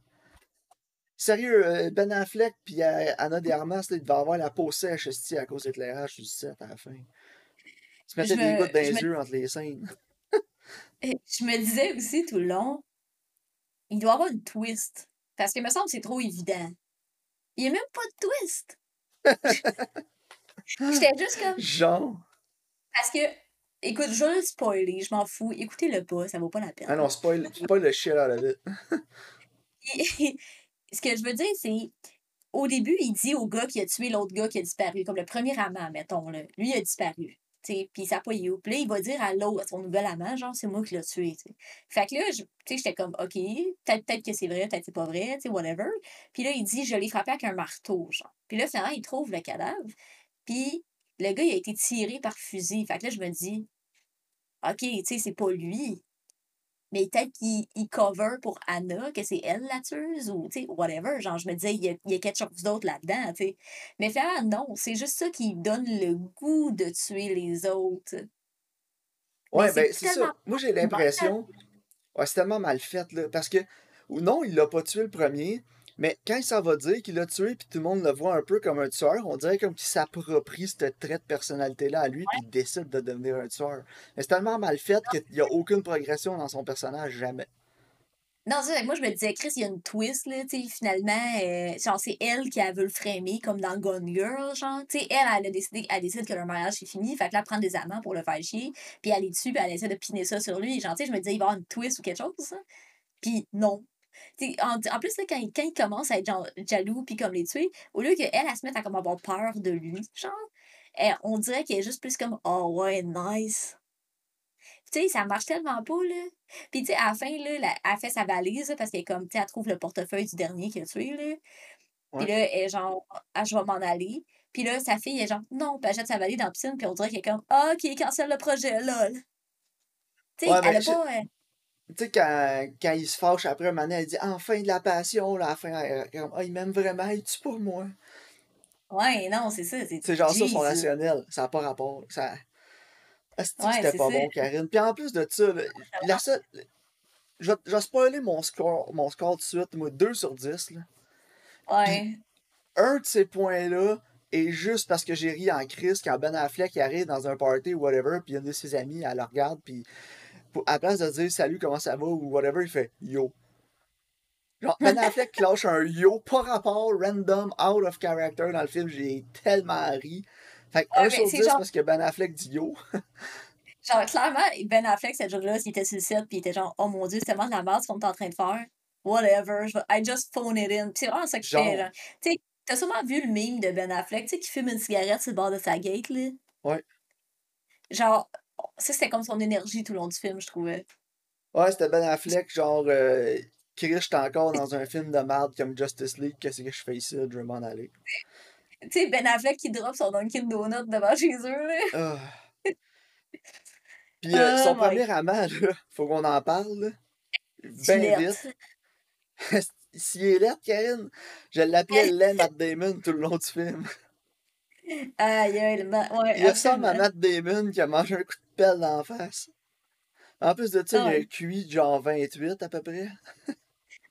Sérieux, euh, Ben Affleck pis euh, Anna de Armas, là, avoir la peau sèche à cause de l'éclairage le set à la fin. Ils se Je mettaient des gouttes dans les yeux entre les scènes. je me disais aussi tout le long, il doit y avoir une twist. Parce que me semble que c'est trop évident. Il n'y a même pas de twist. J'étais juste comme. Genre? Parce que, écoute, je vais le spoiler, je m'en fous. Écoutez-le pas, ça vaut pas la Ah peine. non, spoil, spoil le shit of it. Et- Ce que je veux dire, c'est. Au début, il dit au gars qui a tué l'autre gars qui a disparu, comme le premier amant, mettons, là. Lui, il a disparu. Puis il s'est pas où. Puis là, il va dire à l'autre, à son nouvel amant, genre, c'est moi qui l'ai tué. t'sais. Fait que là, j'étais comme, OK, peut-être peut que c'est vrai, peut-être c'est pas vrai, t'sais, whatever. Puis là, il dit, je l'ai frappé avec un marteau, genre. Puis là, finalement, il trouve le cadavre. Puis le gars, il a été tiré par fusil. Fait que là, je me dis, OK, tu sais, c'est pas lui. Mais peut-être qu'il il cover pour Anna, que c'est elle la tueuse, ou, tu sais, whatever. Genre, je me disais, il y a, il y a quelque chose d'autre là-dedans, tu sais. Mais finalement, non, c'est juste ça qui donne le goût de tuer les autres. Ouais, c'est ben, c'est tellement ça. Moi, j'ai l'impression. Ouais, c'est tellement mal fait, là. Parce que, ou non, il l'a pas tué le premier, mais quand il s'en va dire qu'il l'a tué, puis tout le monde le voit un peu comme un tueur, on dirait comme qu'il s'approprie ce trait de personnalité-là à lui, puis il décide de devenir un tueur. Mais c'est tellement mal fait qu'il n'y a aucune progression dans son personnage, jamais. Non, que moi, je me disais, Chris, il y a une twist, là, tu sais, finalement, euh, genre, c'est elle qui a veut le framer, comme dans Gone Girl, genre, tu sais, elle, elle a décidé, elle décide que leur mariage est fini, fait que là, elle prend des amants pour le faire chier, puis elle est dessus, puis elle essaie de piner ça sur lui, genre, tu sais, je me disais, il va y avoir une twist ou quelque chose, ça. Puis non. En, en plus, là, quand, il- quand il commence à être genre, jaloux, puis comme les tuer, au lieu qu'elle, elle se mette à comme avoir peur de lui, genre, elle- on dirait qu'elle est juste plus comme, oh ouais, nice. Tu sais, ça marche tellement pas, là. Puis, tu sais, à la fin, là, elle fait sa valise, là, parce qu'elle comme, tu sais, elle trouve le portefeuille du dernier qui a tué, là. Puis là, elle est genre, ah, je vais m'en aller. Puis là, sa fille est genre, non, puis elle jette sa valise dans la piscine, puis on dirait qu'elle est comme, ah, ok, cancelle le projet, lol. Tu sais, Ouais, elle mais a pas. euh, Tu sais, quand, quand il se fâche après un moment, elle dit enfin de la passion, là, à la fin, elle ah, il m'aime vraiment, il tue pour moi. Ouais, non, c'est ça. C'est genre ça, son rationnel. Ça n'a pas rapport. Ça... Asti que Ouais, c'était pas ça. bon, Karine. Puis en plus de ça, là, la seule... Je vais, je vais spoiler mon score, mon score de suite, moi, 2 sur 10. Là. Ouais. Un de ces points-là est juste parce que j'ai ri en crise quand Ben Affleck arrive dans un party ou whatever, puis une de ses amies, elle le regarde, puis pour- à la place de dire salut, comment ça va ou whatever, il fait yo. Genre, Ben Affleck qui lâche un yo, pas rapport, random, out of character dans le film, j'ai tellement ri. Fait que Ouais, 1 mais sur c'est 10 genre- parce que Ben Affleck dit yo. Genre, clairement, Ben Affleck, cette jour-là, il était sur le set, puis il était genre, oh mon dieu, c'est tellement de la merde ce qu'on est en train de faire. Whatever, je vais- I just phone it in. C'est vraiment ça que je fais, Genre. genre. Tu sais, t'as sûrement vu le meme de Ben Affleck, tu sais, qui fume une cigarette sur le bord de sa gate, là? Ouais. Genre, ça, c'était comme son énergie tout le long du film, je trouvais. Ouais, c'était Ben Affleck, genre, euh, Chris, j'étais encore dans un film de merde comme Justice League, qu'est-ce que je fais ici, je m'en aller. Tu sais, Ben Affleck qui drop son Dunkin' Donut devant chez eux, là. Ah. Puis euh, son Oh my- premier amant, là, faut qu'on en parle, là. Ben vite. S'il est laid, Karine, je l'appelais Len Matt Damon tout le long du film. Aïe, aïe, ouais, Il ressemble à. Matt Damon qui a mangé un coup de pelle d'en face. En plus de ça, Ah il a ouais. cuit genre 28 à peu près.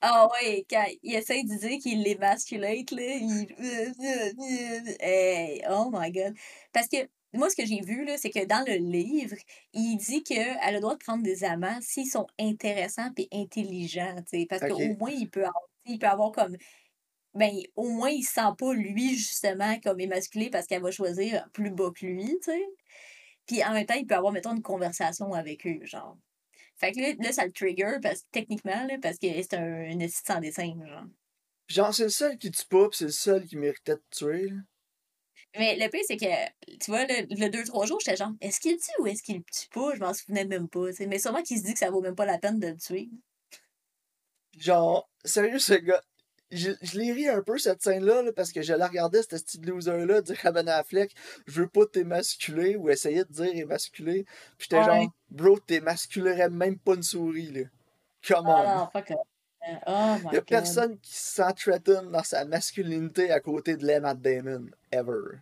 Ah ouais, quand il essaie de dire qu'il l'émasculate, là, il... Hey, oh my god. Parce que moi, ce que j'ai vu, là, c'est que dans le livre, il dit qu'elle a le droit de prendre des amants s'ils sont intéressants et intelligents, tu sais, parce qu'au moins, il peut avoir, il peut avoir comme... Ben, au moins, il se sent pas, lui, justement, comme émasculé parce qu'elle va choisir plus bas que lui, tu sais. Puis en même temps, il peut avoir, mettons, une conversation avec eux, genre. Fait que là, là, ça le trigger, parce, techniquement, là, parce que c'est un, une sans dessin, genre. Genre, c'est le seul qui tue pas, pis c'est le seul qui méritait de tuer. là. Mais le pire, c'est que, tu vois, le, le deux, trois jours, j'étais genre, est-ce qu'il le tue ou est-ce qu'il le tue pas? Je m'en souvenais même pas, tu sais. Mais sûrement qu'il se dit que ça vaut même pas la peine de le tuer. Genre, sérieux, ce gars. Je, je l'ai ri un peu cette scène-là là, parce que je la regardais, ce petit loser-là, dire à Ben Affleck, je veux pas t'émasculer ou essayer de dire émasculer. Puis j'étais Ouais. genre, bro, t'émasculerais même pas une souris, là. Come on. Ah non, fuck off. Oh my Y a god. personne qui se sent threatened dans sa masculinité à côté de Matt Damon. Ever.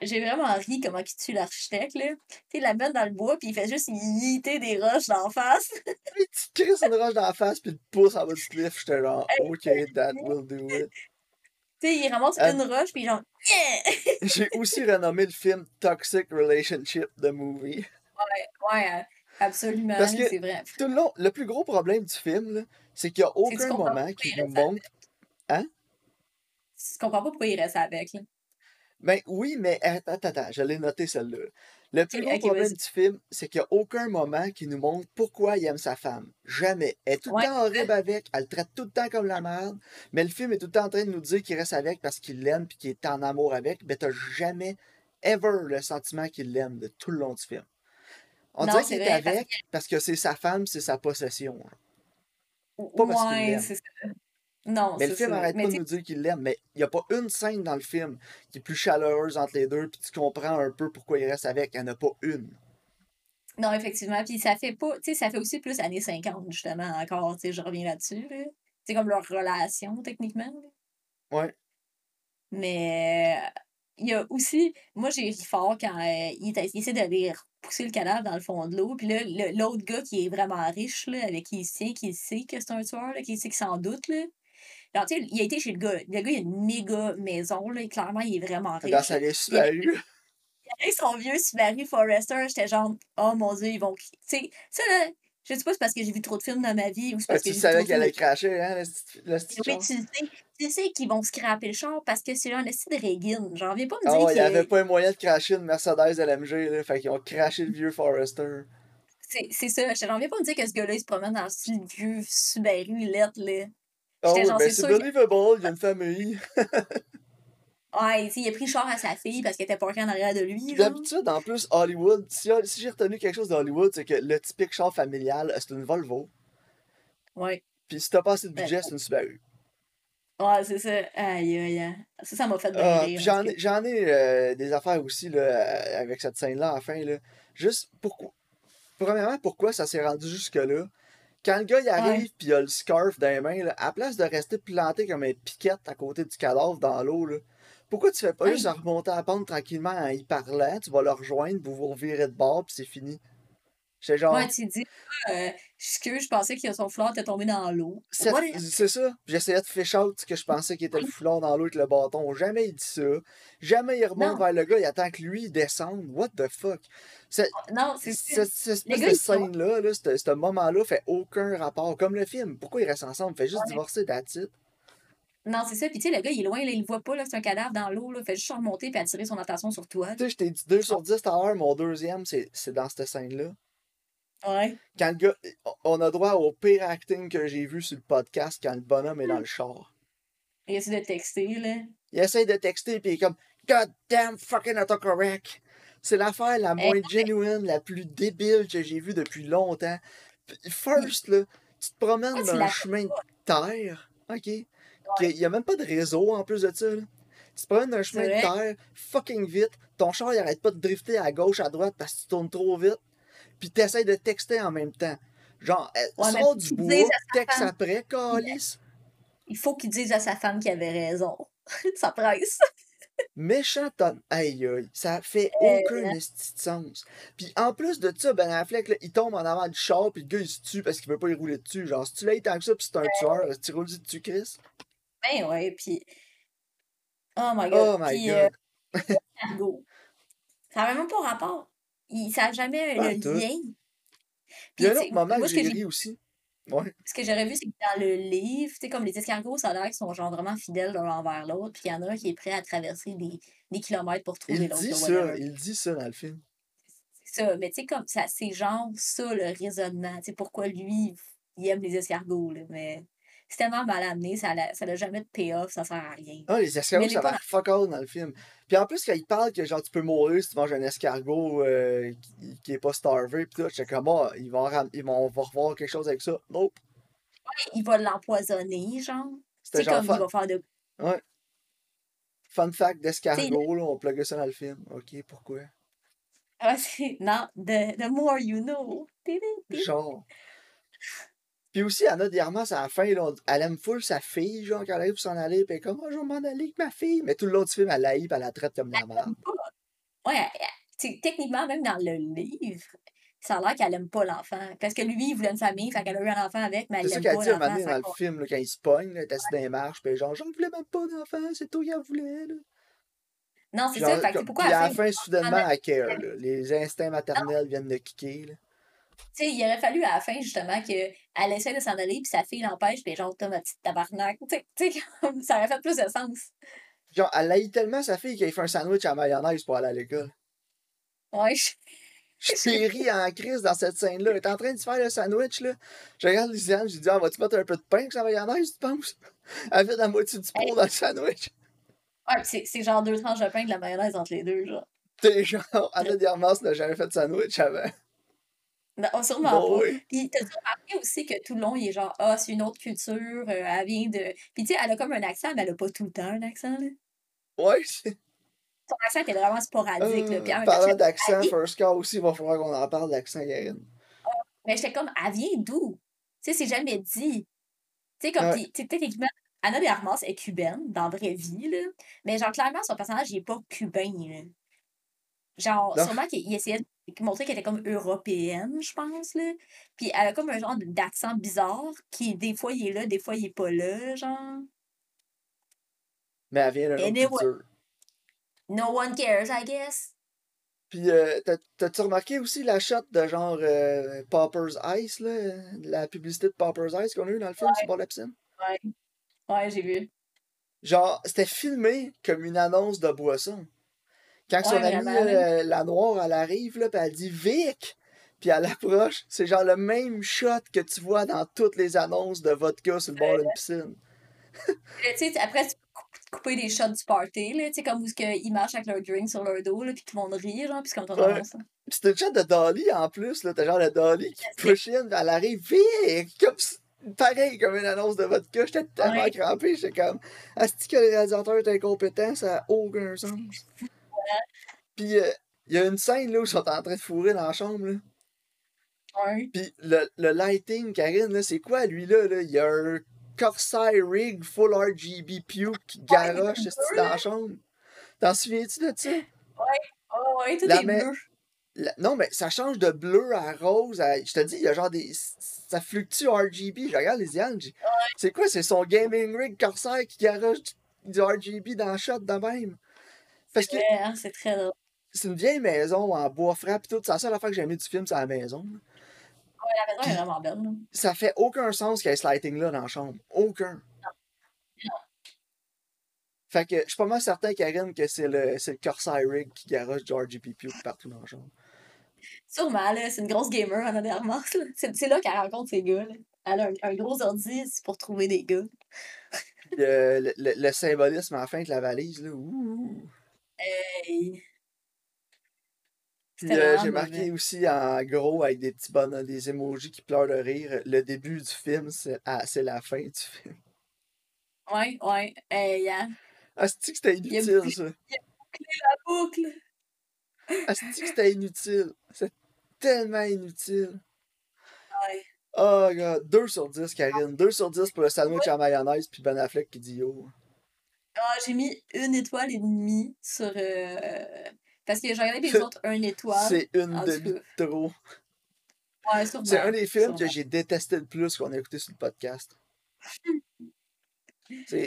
J'ai vraiment ri comment il tue l'architecte, là. Tu sais, il la met dans le bois, puis il fait juste yeeter des roches d'en face. Te crisses une roche dans la face, puis tu te pousses en bas du cliff. J'étais genre, ok, that will do it. Tu sais, il ramasse une roche, puis genre, yeah! J'ai aussi renommé le film Toxic Relationship, the movie. Ouais, euh, absolument, Parce que c'est vrai. tout le long, le plus gros problème du film, là, c'est qu'il n'y a aucun moment qui il nous montre. Hein? Tu comprends pas pourquoi il reste avec, là. Ben oui, mais attends, attends, l'ai noté celle-là. Le plus gros problème du film, c'est qu'il n'y a aucun moment qui nous montre pourquoi il aime sa femme. Jamais. Elle est tout le Ouais. temps horrible avec, elle le traite tout le temps comme la merde, mais le film est tout le temps en train de nous dire qu'il reste avec parce qu'il l'aime puis qu'il est en amour avec, mais t'as jamais, ever, le sentiment qu'il l'aime de tout le long du film. On Non, dirait c'est qu'il est vrai, avec parce que c'est sa femme, c'est sa possession. que... Pas parce qu'il Ouais, l'aime. Non, Mais le film ça. arrête Mais pas de nous dire qu'il l'aime, mais il n'y a pas une scène dans le film qui est plus chaleureuse entre les deux, puis tu comprends un peu pourquoi il reste avec. Il n'y en a pas une. Non, effectivement. Puis ça fait pas, tu sais, ça fait aussi plus années 50, justement, encore, tu sais, je reviens là-dessus, là. C'est comme leur relation, techniquement, là. Ouais. Mais euh, il y a aussi, moi, j'ai ri fort quand euh, il, essaie d'aller repousser le cadavre dans le fond de l'eau. Puis là, le- l'autre gars qui est vraiment riche, là, avec qui il tient, qui sait que c'est un tueur, là, qui sait qu'il s'en doute, là. Alors, tu sais, il a été chez le gars. Le gars, il a une méga maison, là. et Clairement, il est vraiment riche. Dans sa là. liste Il a Subaru. avec son vieux Subaru Forester, j'étais genre, oh mon dieu, ils vont. Tu sais, ça là, je sais pas si c'est parce que j'ai vu trop de films dans ma vie ou c'est Ah, parce que tu savais qu'elle allait cracher, hein, le le petit Oui, tu sais, tu sais qu'ils vont scraper le char parce que c'est un esti de Reagan. Genre, viens pas me Ah dire ouais, il n'y avait pas un moyen de cracher une Mercedes LMG, là. Fait qu'ils ont craché le vieux Forester. c'est ça. Genre, viens pas me dire que ce gars-là, il se promène dans ce vieux Subaru lettre, là. Ah oui, genre, ben c'est believable, il y a une famille. Ouais, il a pris le char à sa fille parce qu'elle était parkée en arrière de lui. D'habitude, en plus, Hollywood, si, si j'ai retenu quelque chose d'Hollywood, c'est que le typique char familial, euh, c'est une Volvo. Ouais. Puis si t'as pas assez de Ben, budget, c'est une Subaru. ouais, c'est ça. Aïe, aïe, aïe. Ça, ça m'a fait bien Ah, j'en ai, ai euh, des affaires aussi là, euh, avec cette scène-là à la fin. Là. Juste pourquoi. Premièrement, pourquoi ça s'est rendu jusque-là? Quand le gars il arrive puis il a le scarf dans les mains, là, à la place de rester planté comme un piquette à côté du cadavre dans l'eau, pourquoi tu fais pas juste remonter à la pente tranquillement en y parlant? Tu vas le rejoindre, vous vous revirez de bord puis c'est fini. J'étais genre. Ouais, tu dis, ah, euh, excuse, je pensais que son foulard était tombé dans l'eau. C'est ça. J'essayais de fish out ce que je pensais qu'il était le foulard dans l'eau avec le bâton. Jamais il dit ça. Jamais il remonte Non. vers le gars, il attend que lui il descende. What the fuck? C'est- Non, c'est ça. Cette, cette espèce de scène-là, là, ce ce moment-là, fait aucun rapport. Comme le film. Pourquoi ils restent ensemble? Fait juste Ouais. divorcer it. Non, c'est ça. Puis tu sais, le gars, il est loin, là, il le voit pas, là, c'est un cadavre dans l'eau, là. Fait juste remonter puis attirer son attention sur toi. Tu sais, je t'ai dit 2 sur 10 tout à l'heure, mon deuxième, c'est c'est dans cette scène-là. Ouais. Quand le gars, on a droit au pire acting que j'ai vu sur le podcast quand le bonhomme est dans le char. Il essaie de texter, là. Il essaye de texter, puis il est comme God damn fucking autocorrect. C'est l'affaire la Hey, moins genuine, la plus débile que j'ai vue depuis longtemps. First, là, tu te promènes tu dans un chemin de terre, ok? Ouais. Il n'y a même pas de réseau en plus de ça. Là. Tu te promènes dans un chemin de terre, fucking vite. Ton char, il arrête pas de drifter à gauche, à droite parce que tu tournes trop vite. Puis tu essaies de texter en même temps. Genre, euh, Ouais, sors du bois, texte femme. après, calice. Il faut qu'il dise à sa femme qu'il avait raison. ça presse. Méchant ton. Aïe aïe, ça fait Euh, aucun sens. Puis en plus de ça, Ben Affleck, là, il tombe en avant du char, puis le gars il se tue parce qu'il veut pas y rouler dessus. Genre, si tu l'as tant que ça, puis c'est un tueur, est-ce que tu roules dessus, Chris? Ben ouais, puis. Oh my god. Oh my euh, god. Argo. Ça n'a même pas rapport. Il, ça n'a jamais Pas le lien. Puis il y a un autre moment moi, que j'ai ri aussi. Ouais. ce que j'aurais vu, c'est que dans le livre, tu sais, comme les escargots, ça a l'air qu'ils sont genre vraiment fidèles l'un envers l'autre, puis il y en a un qui est prêt à traverser des, des kilomètres pour trouver l'autre. il dit ça dans le film. C'est ça, mais tu sais, comme ça, c'est genre ça le raisonnement. Tu sais, pourquoi lui, il aime les escargots, là, mais c'est tellement mal amené, ça n'a ça jamais de payoff, ça sert à rien. Ah, les escargots, ça pas va fuck all dans le film. Puis en plus, quand il parle que genre tu peux mourir si tu manges un escargot euh, qui, qui est pas starvé, pis tout, j'étais comme, ah, ils vont, ils vont, revoir quelque chose avec ça. Nope. Il va l'empoisonner, genre. Genre comme il fun, va faire de. ouais. fun fact d'escargot, là, on plugue ça dans le film. Ok, pourquoi? ah, c'est- non, the, the more you know. Genre. Puis aussi, Anna Diarmas, à la fin, là, elle aime full sa fille, genre, quand elle arrive pour s'en aller, pis elle est comme, oh, je vais m'en aller avec ma fille. Mais tout le long du film, elle la pis elle la traite comme la merde. Ouais, elle- techniquement, même dans le livre, ça a l'air qu'elle aime pas l'enfant. Parce que lui, il voulait une famille, fait qu'elle a eu un enfant avec, mais elle C'est ça qu'elle dit à un moment donné dans le film, là, quand il se pogne, elle est assis dans les marches, pis genre, j'en voulais même pas d'enfant, c'est toi qui en voulais, là. Non, c'est ça. Fait que pourquoi puis à la fin, soudainement, elle- care, là. Les instincts maternels viennent de kicker, là. Tu sais, il aurait fallu à la fin, justement, qu'elle essaie de s'en aller, puis sa fille l'empêche, puis genre, t'as ma petite tabarnak. Tu sais- tu sais, comme, ça aurait fait plus de sens. Genre, elle haït tellement sa fille qu'elle fait un sandwich à mayonnaise pour aller à l'école. Ouais, je- J'ai ri en crise dans cette scène-là. Elle est en train de se faire le sandwich, là. Je regarde Lisiane, je lui dis, ah, vas-tu mettre un peu de pain que ça mayonnaise, tu penses? Elle fait la moitié du pot dans le sandwich. ouais, c'est genre deux tranches de pain de la mayonnaise entre les deux, genre. T'es genre, Anna Diarmas n'a jamais fait de sandwich avant. Non, oh, sûrement Bon, pas. oui. Puis t'as remarqué aussi que tout le long, il est genre, ah, c'est une autre culture, euh, elle vient de. Puis tu sais, elle a comme un accent, mais elle a pas tout le temps un accent, là. Ouais, c'est. Son accent était vraiment sporadique, là. Euh, Puis en parlant d'accent, First Car aussi, il va falloir qu'on en parle d'accent, Karine. Mais j'étais comme, elle vient d'où? Tu sais, c'est jamais dit. Tu sais, comme, Ouais. tu sais, techniquement, Anna de Armas est cubaine, dans la vraie vie, là. Mais genre, clairement, son personnage, il est pas cubain, là. Genre, Non. sûrement qu'il il essayait de montrer qu'elle était comme européenne, je pense, là. Puis elle a comme un genre d'accent bizarre, qui, des fois, il est là, des fois, il est pas là, genre. Mais elle vient d'une autre culture. No one cares, I guess. Puis, euh, t'as- t'as-tu remarqué aussi la shot de genre euh, Popper's Ice, là? La publicité de Popper's Ice qu'on a eu dans le film sur de la piscine? Ouais. Ouais, j'ai vu. Genre, c'était filmé comme une annonce de boisson. Quand son amie, euh, la noire, elle arrive, là, pis elle dit Vic! Puis elle approche, c'est genre le même shot que tu vois dans toutes les annonces de vodka sur le bord d'une piscine. Euh, après, tu peux cou- couper des shots du party, là. Tu sais, comme où ils marchent avec leur drink sur leur dos, là, puis tout le monde rit, genre, puis c'est comme ton Ouais. annonce. Pis c'était le shot de Dolly en plus, là. T'as genre le Dolly qui push in, elle arrive Vic! Comme, pareil comme une annonce de vodka. J'étais tellement Ouais. crampé, j'étais comme Est-ce que le réalisateur est incompétent? Ça a aucun sens. Puis euh, il y a une scène là où ils sont en train de fourrer dans la chambre, là. Ouais. Puis le, le lighting, Karine, là, c'est quoi lui là, là? Il y a un Corsair rig full RGB puke qui garoche dans la chambre. T'en souviens-tu de ça? Oh, ouais, tout est bleu. La- Non, mais ça change de bleu à rose. à- Je te dis, il y a genre des. Ça fluctue RGB. Je regarde les images. C'est quoi? C'est son gaming rig Corsair qui garoche du, du RGB dans le shot de même? Parce que Ouais, hein, c'est très drôle. C'est une vieille maison en bois frais pis tout. C'est la seule affaire que j'ai aimé du film, c'est la maison. Ouais, la maison est vraiment belle, là. Ça fait aucun sens qu'il y ait ce lighting-là dans la chambre. Aucun. Fait que je suis pas mal certain, Karine, que c'est le, le Corsair rig qui garoche RGB Puke partout dans la chambre. Sûrement, là, c'est une grosse gamer, Anna de Armas, là. C'est là qu'elle rencontre ces gars, là. Elle a un, un gros ordi, pour trouver des gars. Euh, le, le- le symbolisme à la fin avec la valise, là. ouh. Hey. Puis euh, j'ai marqué mauvais. aussi en gros avec des petits bonhommes, des emojis qui pleurent de rire. Le début du film, c'est ah, c'est la fin du film. Ouais, ouais. Hey, hein. Asti que c'était Il y a inutile, beaucoup- ça? La boucle. Asti que c'était inutile? C'est tellement inutile. Ouais. Oh, god. 2 sur 10, Karine. 2 sur 10 pour le sandwich à mayonnaise, puis Ben Affleck qui dit yo. Ah, j'ai mis une étoile et demie sur. euh, Parce que j'ai regardé les autres une étoile. C'est une demi trop. Ouais, sûrement. C'est un des films que j'ai détesté le plus qu'on a écouté sur le podcast.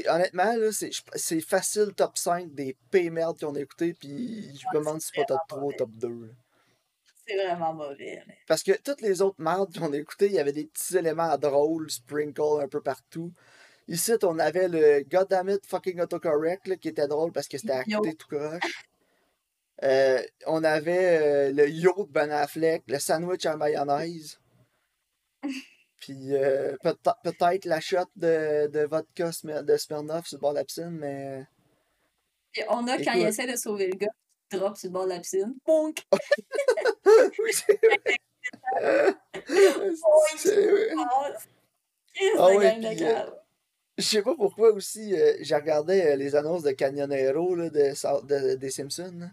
Honnêtement, là, c'est, facile top 5 des pires merdes qu'on a écouté, puis je me demande si c'est pas top 3 top 2. là. C'est vraiment mauvais. Parce que toutes les autres merdes qu'on a écoutées, il y avait des petits éléments drôles, sprinkle un peu partout. Ici, on avait le Goddammit fucking autocorrect là, qui était drôle parce que c'était Yo. acté tout croche. Euh, on avait euh, le de Ben Affleck, le sandwich à mayonnaise. Puis euh, peut- peut-être la shot de, de vodka de Smirnoff sur le bord de la piscine, mais. On a quand il essaie de sauver le gars, il drop sur le bord de la piscine. Bonk! Oui, c'est vrai. C'est vrai. Ah c'est ouais, gang de puis, cave. Je sais pas pourquoi aussi, j'ai regardé les annonces de Canyonero là, de, des Simpsons, là.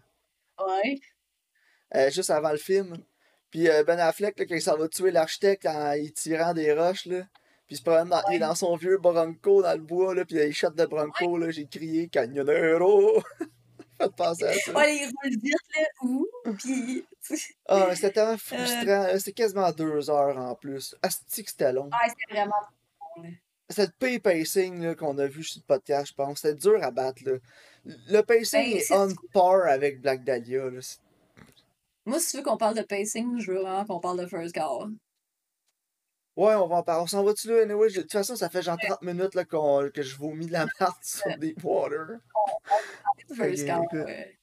Euh, juste avant le film. Puis euh, Ben Affleck, là, quand il s'en va tuer l'architecte en y tirant des roches, là, puis il se promène dans, dans son vieux Bronco dans le bois, là, puis il shot de Bronco, là, j'ai crié Canyonero! Faites penser à ça. Ouais, il roule vite, là. Ouh! Puis. Ah, c'était tellement Euh. frustrant, là, c'était quasiment deux heures en plus. Asti que c'était long. Ouais, c'est vraiment bon, là. C'était le pire pacing là, qu'on a vu sur le podcast, je pense. C'était dur à battre. Là. Le pacing Ben, est on par avec Black Dahlia. Là. Moi, si tu veux qu'on parle de pacing, je veux vraiment qu'on parle de First Call. Ouais, on va en parler. On s'en va-tu là? Anyway, de toute façon, ça fait genre 30 minutes là, que je vomis de la merde sur des water. First écoute. ouais.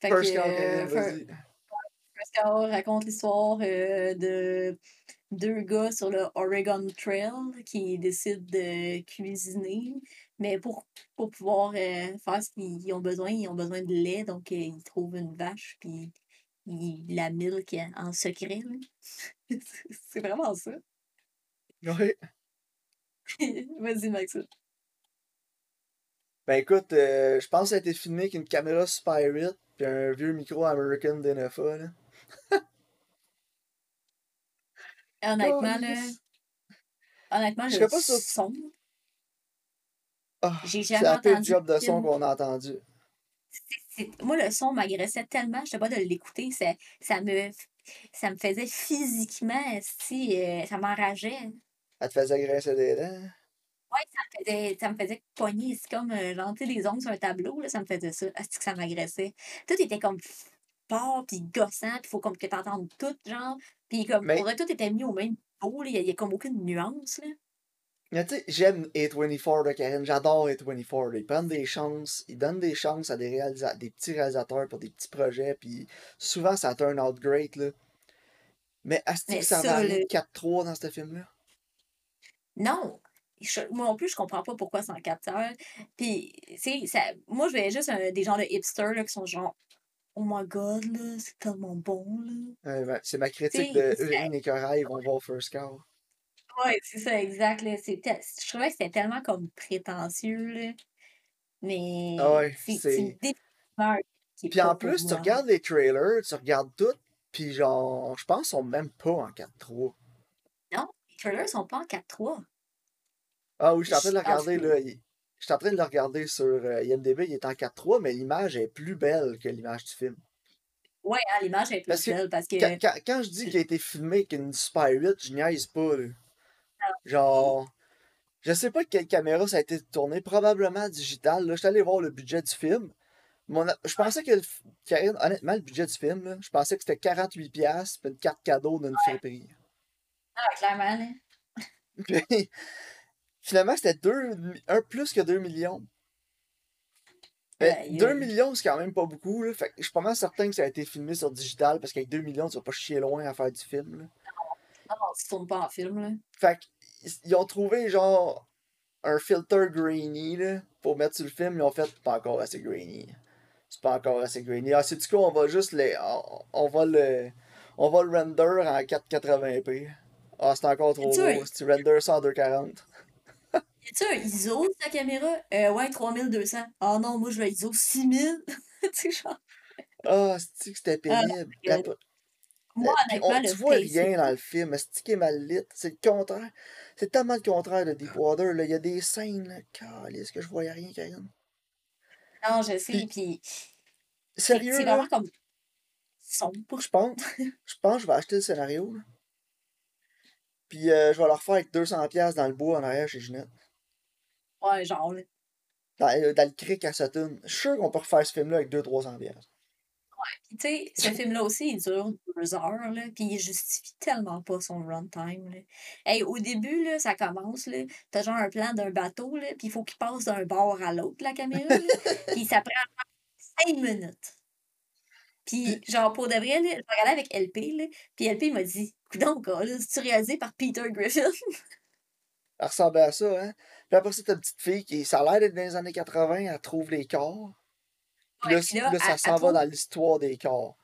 Fait First que, call, euh, vas-y. First raconte l'histoire euh, de deux gars sur le Oregon Trail qui décident de cuisiner. Mais pour, pour pouvoir euh, faire ce qu'ils ont besoin, ils ont besoin de lait. Donc, euh, ils trouvent une vache puis ils la milk en secret. là. C'est vraiment ça. Ouais. Vas-y, Maxime. Ben écoute, euh, je pense que ça a été filmé avec une caméra Spirit puis un vieux micro American DNFA. Là. Honnêtement, là, Calisse. honnêtement, Je le pas son, Ah, j'ai c'est jamais la pire entendu job de son qu'on a entendu. c'est- c'est- moi, le son m'agressait tellement, je sais pas de l'écouter, ça, ça me ça me faisait physiquement, si ça m'enrageait. Elle te faisait grincer des dents? Ouais, ça me faisait, ça me faisait pogner. C'est comme, euh, sais, les ongles sur un tableau, là, ça me faisait ça. Asti que ça m'agressait. Tout était comme fort, puis gossant, puis faut comme que t'entendes tout, genre. Puis comme, Mais- tout était mis au même pot. Il y a, a comme aucune nuance, là. Mais tu sais, j'aime A24 de Karen, j'adore A24. Ils prennent des chances, ils donnent des chances à des, réalisa des petits réalisateurs pour des petits projets, puis souvent ça turn out great, là. Mais est-ce que ça va aller le- 4-3 dans ce film-là? Non! Je- moi non plus, je comprends pas pourquoi c'est en 4 heures. Puis, tu sais, moi, je voyais juste un- des gens de hipsters, là, qui sont genre, oh my god, là, c'est tellement bon, là. Ouais, ben, c'est ma critique T'sais, de Urine et Corail, ils vont voir First Cow. Ouais, c'est ça, exact. Là. Je trouvais que c'était tellement comme prétentieux, là. Mais Ah ouais, c'est une définition qui est Puis en pour plus, tu moi. regardes les trailers, tu regardes tout, puis genre, je pense qu'ils sont même pas en 4-3. Non, les trailers sont pas en 4-3. Ah oui, je suis en train de le Je regarder, là. il- Je suis en train de le regarder sur euh, IMDb, il est en 4-3, mais l'image est plus belle que l'image du film. Ouais, hein, l'image est plus Parce que belle parce que. Quand, quand- quand je dis qu'il a été filmé avec une Spirit, je niaise pas, là. Genre, je sais pas quelle caméra ça a été tourné, probablement digital, là. Je suis allé voir le budget du film. Mon, je pensais que, le Karine, honnêtement, le budget du film, là, je pensais que c'était 48$ piastres, puis une carte cadeau d'une friperie. Ah, clairement. Puis, finalement, c'était deux, un plus que 2 millions. Mais Aïe, 2 aïe. millions, c'est quand même pas beaucoup. Là. Fait que je suis pas mal certain que ça a été filmé sur digital parce qu'avec 2 millions, tu vas pas chier loin à faire du film. Là. Non, non, tu tournes pas en film, là. Fait qu'ils ils ont trouvé genre un filter grainy là, pour mettre sur le film. Ils ont fait pas encore assez grainy. C'est pas encore assez grainy. Ah, c'est du coup, on va juste les. On, on va le. On va le render en 480p. Ah, c'est encore trop beau. Si tu renders ça en 240. Y a-tu un ISO de ta caméra? Euh, ouais, 3200. Ah non, moi, je veux ISO 6000. tu sais, genre. Ah, c'est que c'était pénible? La euh, po- Moi, Puis honnêtement, on, le tu vois rien dans le film. C'est qui est mal lit? C'est le contraire. C'est tellement le contraire de Deepwater. Là. Il y a des scènes, là, est-ce que je voyais rien, Karine? Non, je sais, puis. Sérieux, C'est vraiment comme. sombre. Je pense, je pense que je vais acheter le scénario. là. Puis euh, je vais le refaire avec 200$ dans le bois en arrière chez Ginette. Ouais, genre. Dans, euh, dans le cric à Sutton. Je suis sûr qu'on peut refaire ce film-là avec 200-300$. Puis, tu sais, ce film-là aussi, il dure deux heures, là, puis il justifie tellement pas son runtime, là. Hey, au début, là, ça commence, là, t'as genre un plan d'un bateau, là, puis il faut qu'il passe d'un bord à l'autre, la caméra, puis ça prend cinq minutes. Puis, genre, pour de vrai, là, je regardais avec LP, là, puis LP m'a dit, donc, là, c'est réalisé par Peter Griffin? Elle ressemblait à ça, hein? Puis après t'as une petite fille qui, ça a l'air d'être dans les années 80, elle trouve les corps. Puis là, ça s'en va dans l'histoire des corps.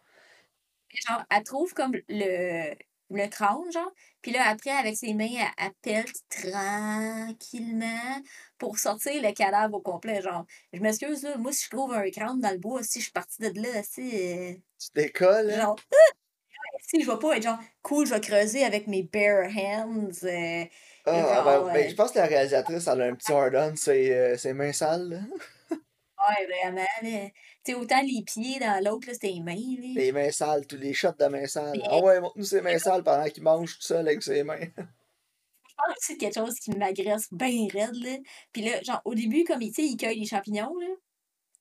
Genre, elle trouve comme le, le crâne, genre. Puis là, après, avec ses mains, elle, elle pèle tranquillement pour sortir le cadavre au complet. Genre, je m'excuse, là, moi, si je trouve un crâne dans le bois, si je suis partie de là, si, euh, Tu décolles, hein? genre, si je vais pas être genre, cool, je vais creuser avec mes bare hands. euh, Ah, genre, ben, ben, euh, je pense que la réalisatrice, elle a un petit hard-on, ses, euh, ses mains sales, là. Ouais, vraiment, là. Tu sais, autant les pieds dans l'autre, là, c'était les mains, là. Les mains sales, tous les shots de mains sales. Ah ouais, montre-nous ses mains sales pendant qu'il mange tout seul avec ses mains. Je pense aussi de quelque chose qui m'agresse bien raide, là. Puis là, genre, au début, comme, tu sais, il cueille les champignons, là.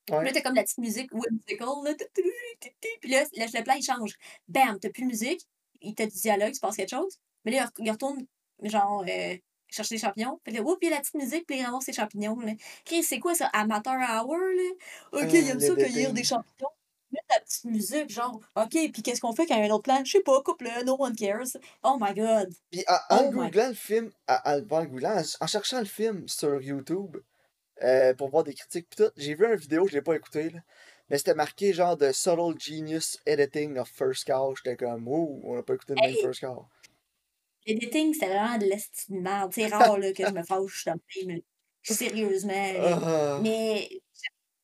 Puis Ouais. là, t'as comme la petite musique whimsical, là. tu- tu- tu- tu- Puis là, le, le plan, il change. Bam, t'as plus de musique. Il t'a du dialogue, il se passe quelque chose. Mais là, il re- il retourne, genre, euh, chercher des champignons. Puis là, oups, il y a la petite musique, puis il ramasse ses champignons, là. C'est quoi ça? Amateur hour, là? Ok, il aime ça l'editing. cueillir des champignons. Mettre la petite musique, genre, ok, puis qu'est-ce qu'on fait quand il y a un autre plan? Je sais pas, coupe-le, no one cares. Oh my god. Puis en, Oh googlant le film, en, cherchant le film sur YouTube euh, pour voir des critiques pis tout, j'ai vu une vidéo, je l'ai pas écouté là. Mais c'était marqué genre de Subtle Genius Editing of First Cow. J'étais comme, ouh, on a pas écouté le même! First Cow. L'editing, c'était vraiment de l'estime de merde. C'est rare, là, que je me fâche de même. Sérieusement, là. Ah. Mais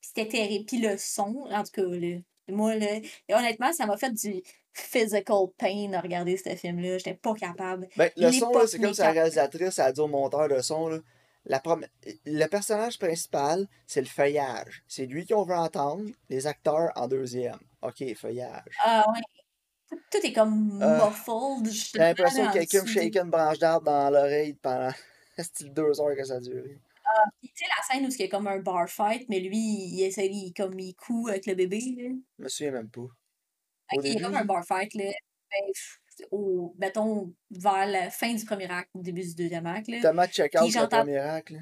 c'était terrible. Puis le son, en tout cas, là, moi, là, et honnêtement, ça m'a fait du physical pain à regarder ce film-là. J'étais pas capable. Ben, le son, c'est comme si la réalisatrice a dit au monteur de son, là, la prom- le personnage principal, c'est le feuillage. C'est lui qu'on veut entendre, les acteurs en deuxième. Ok, feuillage. Ah ouais. Tout, tout est comme Ah. muffled. J'ai l'impression que quelqu'un me shake une branche d'arbre dans l'oreille pendant style deux heures que ça a duré. Puis, Tu sais, la scène où il y a comme un bar fight, mais lui, il essaie, il, comme il coud avec le bébé. Là. Je me souviens même pas. Au il y a comme un bar fight, là. Ben, au, mettons, vers la fin du premier acte, au début du deuxième acte, là. tellement check-out Puis le premier acte. là.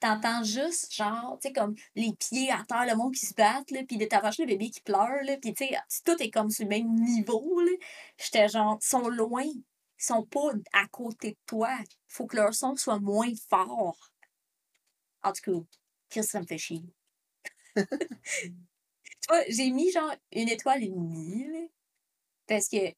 T'en- t'entends juste, genre, tu sais, comme les pieds à terre, le monde qui se battent, là, puis de t'arracher le bébé qui pleure, là, puis tu sais, tout est comme sur le même niveau, là. J'étais genre, ils sont loin, ils sont pas à côté de toi. Faut que leur son soit moins fort. En tout cas, Chris, ça me fait chier. tu vois, j'ai mis genre une étoile et demie, là, parce que, tu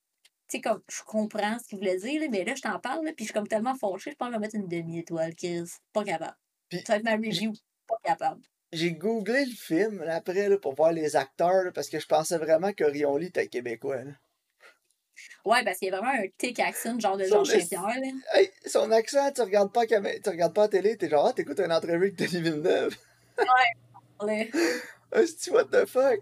sais, comme, je comprends ce qu'il voulait dire, là, mais là, je t'en parle, là, puis je suis comme tellement fâchée, je pense que je vais mettre une demi-étoile, Chris. Pas capable. Puis- review. Pas capable. J'ai googlé le film là, après là, pour voir les acteurs là, parce que je pensais vraiment que Rion Lee était québécois. Ouais, parce qu'il y a vraiment un thick accent, genre de Jean là. Hey, son accent, tu regardes pas, à camé- tu regardes pas la télé, t'es genre, ah, t'écoutes une entrevue avec Denis Villeneuve. Là. Hostie, what the fuck?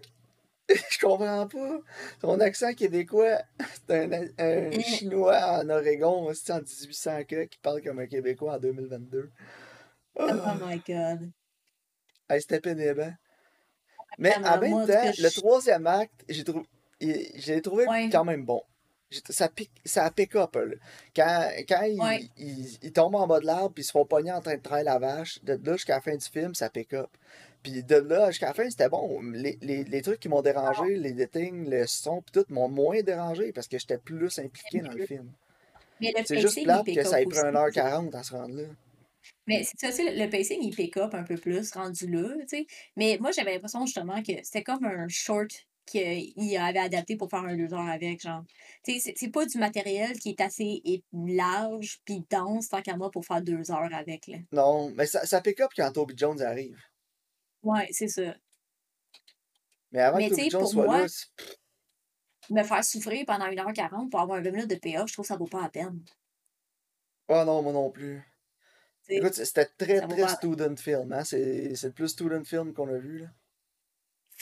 Je comprends pas. Son accent québécois, c'est un, un Mm. chinois en Oregon, hostie, en 1800 que, qui parle comme un québécois en 2022. Oh Ah, my god. hey, c'était pénible. hein? Mais en même moi, temps, le je- troisième acte, j'ai trouvé, il- j'ai trouvé Ouais. quand même bon. Ça pique, ça pick up. là. Quand, quand ils, Ouais. ils- ils tombent en bas de l'arbre puis ils se font pogner en train de traire la vache, de là jusqu'à la fin du film, ça pick up. Puis de là jusqu'à la fin, c'était bon. Les, les, les trucs qui m'ont dérangé, les dating, le son, puis tout, m'ont moins dérangé parce que j'étais plus impliqué dans le film. C'est juste il plate que ça ait pris 1h40 à se rendre là. Mais c'est ça, c'est le pacing, il pick up un peu plus, rendu là, tu sais. Mais moi, j'avais l'impression, justement, que c'était comme un short qu'il avait adapté pour faire un deux heures avec, genre. Tu sais, c'est- pas du matériel qui est assez large puis dense, tant qu'à moi, pour faire deux heures avec, là. Non, mais ça, ça pick up quand Toby Jones arrive. Ouais, c'est ça. Mais avant Mais que Toby Jones pour soit moi, là, me faire souffrir pendant 1h40 pour avoir 20 minutes de PA, je trouve que ça vaut pas la peine. Oh non, moi non plus. Écoute, c'était très, ça très student film. Hein? C'est c'est le plus student film qu'on a vu. Là.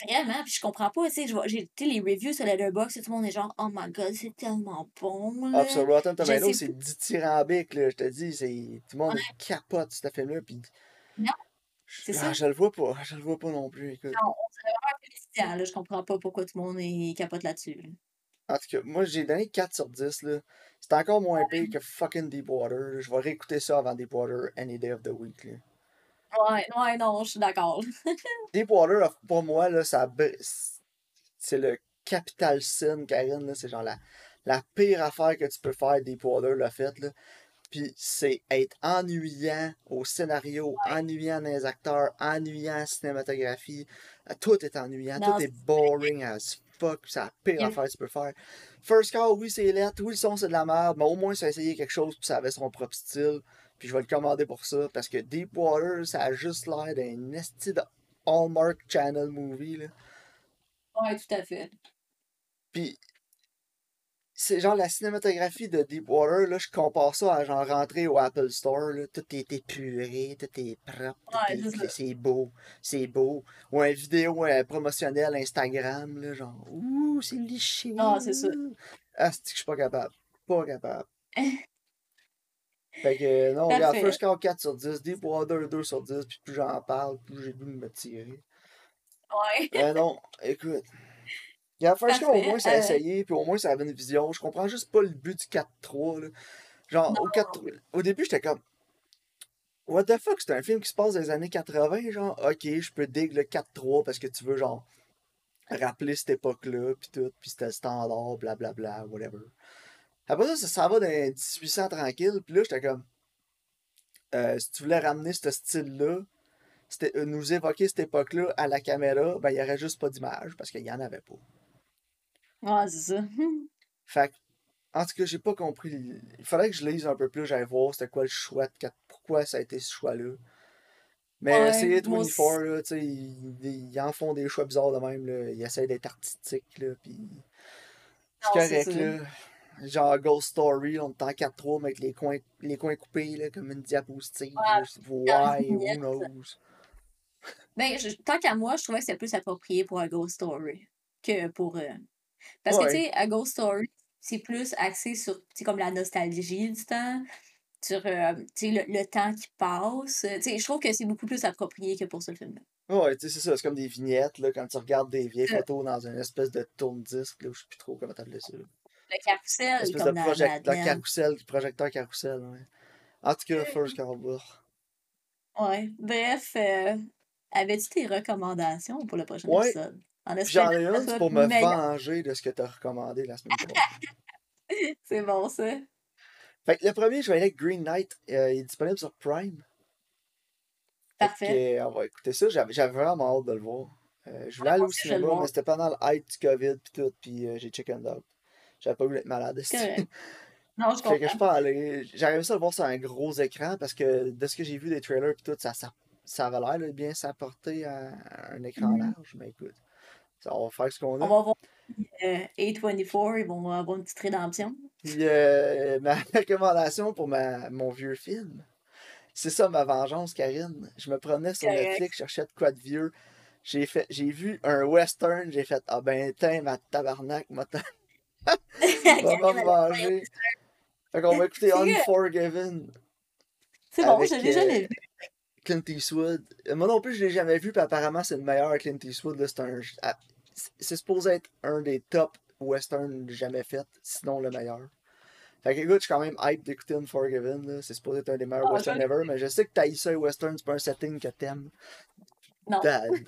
Vraiment, puis je comprends pas, tu sais, j'ai les reviews sur Letterboxd, tout le monde est genre, oh my god, c'est tellement bon, Ah, là. puis sur Rotten Tomatoes, c'est dithyrambique, là. Je te dis, c'est... tout le monde Ouais. capote ce film-là. Puis Non, je... c'est ah, ça. je le vois pas. Je le vois pas non plus. Écoute. Non, on dirait vraiment un peu hésitant, là. Je comprends pas pourquoi tout le monde est capote là-dessus. là. En tout cas, moi, j'ai donné 4 sur 10. là. C'est encore moins pire que fucking Deepwater. Je vais réécouter ça avant Deepwater any day of the week. Là. Ouais, ouais, non, je suis d'accord. Deepwater, pour moi, là, ça, c'est le capital sin, Karine. là. C'est genre la, la pire affaire que tu peux faire, Deepwater l'a fait. Là. Puis c'est être ennuyant au scénario, ennuyant dans les acteurs, ennuyant en cinématographie. Tout est ennuyant, Non, tout est boring as fuck. C'est la pire Yeah. affaire que tu peux faire. First Call, oui, c'est lettre, oui, le son, c'est de la merde, mais au moins, ça a essayé quelque chose, puis ça avait son propre style. Puis je vais le commander pour ça, parce que Deepwater, ça a juste l'air d'un esti de Hallmark Channel movie, là. Ouais, tout à fait. Puis, c'est genre la cinématographie de Deepwater, là, je compare ça à genre rentrer au Apple Store, là, tout est épuré, tout est propre, Ouais, est c'est beau, c'est beau. Ou un vidéo euh, promotionnelle Instagram, là, genre, ouh, c'est liché. Non, c'est ça. Ah, c'est que je suis pas capable? Pas capable. Fait que, euh, non, regarde, Parfait. First Call 4 sur 10, Deepwater 2 sur 10, puis plus j'en parle, plus j'ai de me tirer. Ouais. Mais non, écoute. Regarde, First Call, au Parfait. moins, ça a Euh, essayé, puis au moins, ça avait une vision. Je comprends juste pas le but du 4-3, là. Genre, au, 4 au début, j'étais comme. What the fuck, c'est un film qui se passe dans les années 80, genre, ok, je peux dig le 4-3 parce que tu veux, genre, rappeler cette époque-là, puis tout, puis c'était standard, blablabla, whatever. Après ça, ça va dans les 1800 tranquille, puis là, j'étais comme. euh, si tu voulais ramener ce style-là, c'était- euh, nous évoquer cette époque-là à la caméra, ben, il n'y aurait juste pas d'image parce qu'il n'y en avait pas. Ouais, c'est ça. Fait que, en tout cas, j'ai pas compris. Il fallait que je lise un peu plus, j'allais voir c'était quoi le choix, de pourquoi ça a été ce choix-là. Mais Ouais, c'est moi 24, là, tu sais, ils, ils en font des choix bizarres de même, là. Ils essayent d'être artistiques, là, pis c'est correct, là. Genre Ghost Story, on est en 4-3, mais avec les coins, les coins coupés, là, comme une diapositive. Ouais, là. Why, who knows? Ben, je- tant qu'à moi, je trouvais que c'était plus approprié pour un Ghost Story que pour. euh, Parce que, tu sais, à Ghost Story, c'est plus axé sur, tu sais, comme la nostalgie du temps, sur, euh, tu sais, le, le temps qui passe. Tu sais, je trouve que c'est beaucoup plus approprié que pour ce film-là. Ouais, tu sais, c'est ça, c'est comme des vignettes, là, quand tu regardes des vieilles photos dans une espèce de tourne-disque, là, je sais plus trop comment t'appelles ça. là. Le carrousel, espèce comme de dans project, Mad le Men. carousel, projecteur carousel, ouais. En tout cas, First Cowboy. Ouais. Bref, euh, avais-tu tes recommandations pour le prochain Ouais. épisode? En Puis J'en ai une pour me venger de ce que t'as recommandé la semaine prochaine. C'est bon, ça. fait que le premier, je vais aller avec Green Knight. Euh, il est disponible sur Prime. Fait Parfait. que, euh, on va écouter ça. J'avais vraiment hâte de le voir. Euh, je voulais aller au cinéma, mais c'était pendant le hype du COVID pis tout, euh, j'ai chicken out. J'avais pas voulu être malade. Non, je Fait que je comprends. pas allé. Aimé ça le voir sur un gros écran parce que de ce que j'ai vu des trailers pis tout, ça, ça, ça avait l'air de bien s'apporter à, à un écran Mhm. large. Mais écoute, ça, on va faire ce qu'on On a. va voir euh, A24, ils vont avoir une petite rédemption. Puis euh, ma recommandation pour ma, mon vieux film, c'est ça ma vengeance, Karine. Je me promenais sur Correct. Netflix, je cherchais de quoi de vieux. J'ai fait, j'ai vu un western, j'ai fait ah ben tiens ma tabarnak, ma ta- va me venger. Fait qu'on va écouter. Unforgiven C'est bon, je l'ai jamais euh, vu. Clint Eastwood. Moi non plus je l'ai jamais vu, puis apparemment c'est le meilleur Clint Eastwood. C'est un, ah, supposé être un des top westerns jamais fait, sinon le meilleur. Fait que écoute, je suis quand même hype d'écouter Unforgiven. là. C'est supposé être un des meilleurs Ah, westerns je- ever, mais je sais que t'as ça les westerns, c'est pas un setting que t'aimes Non,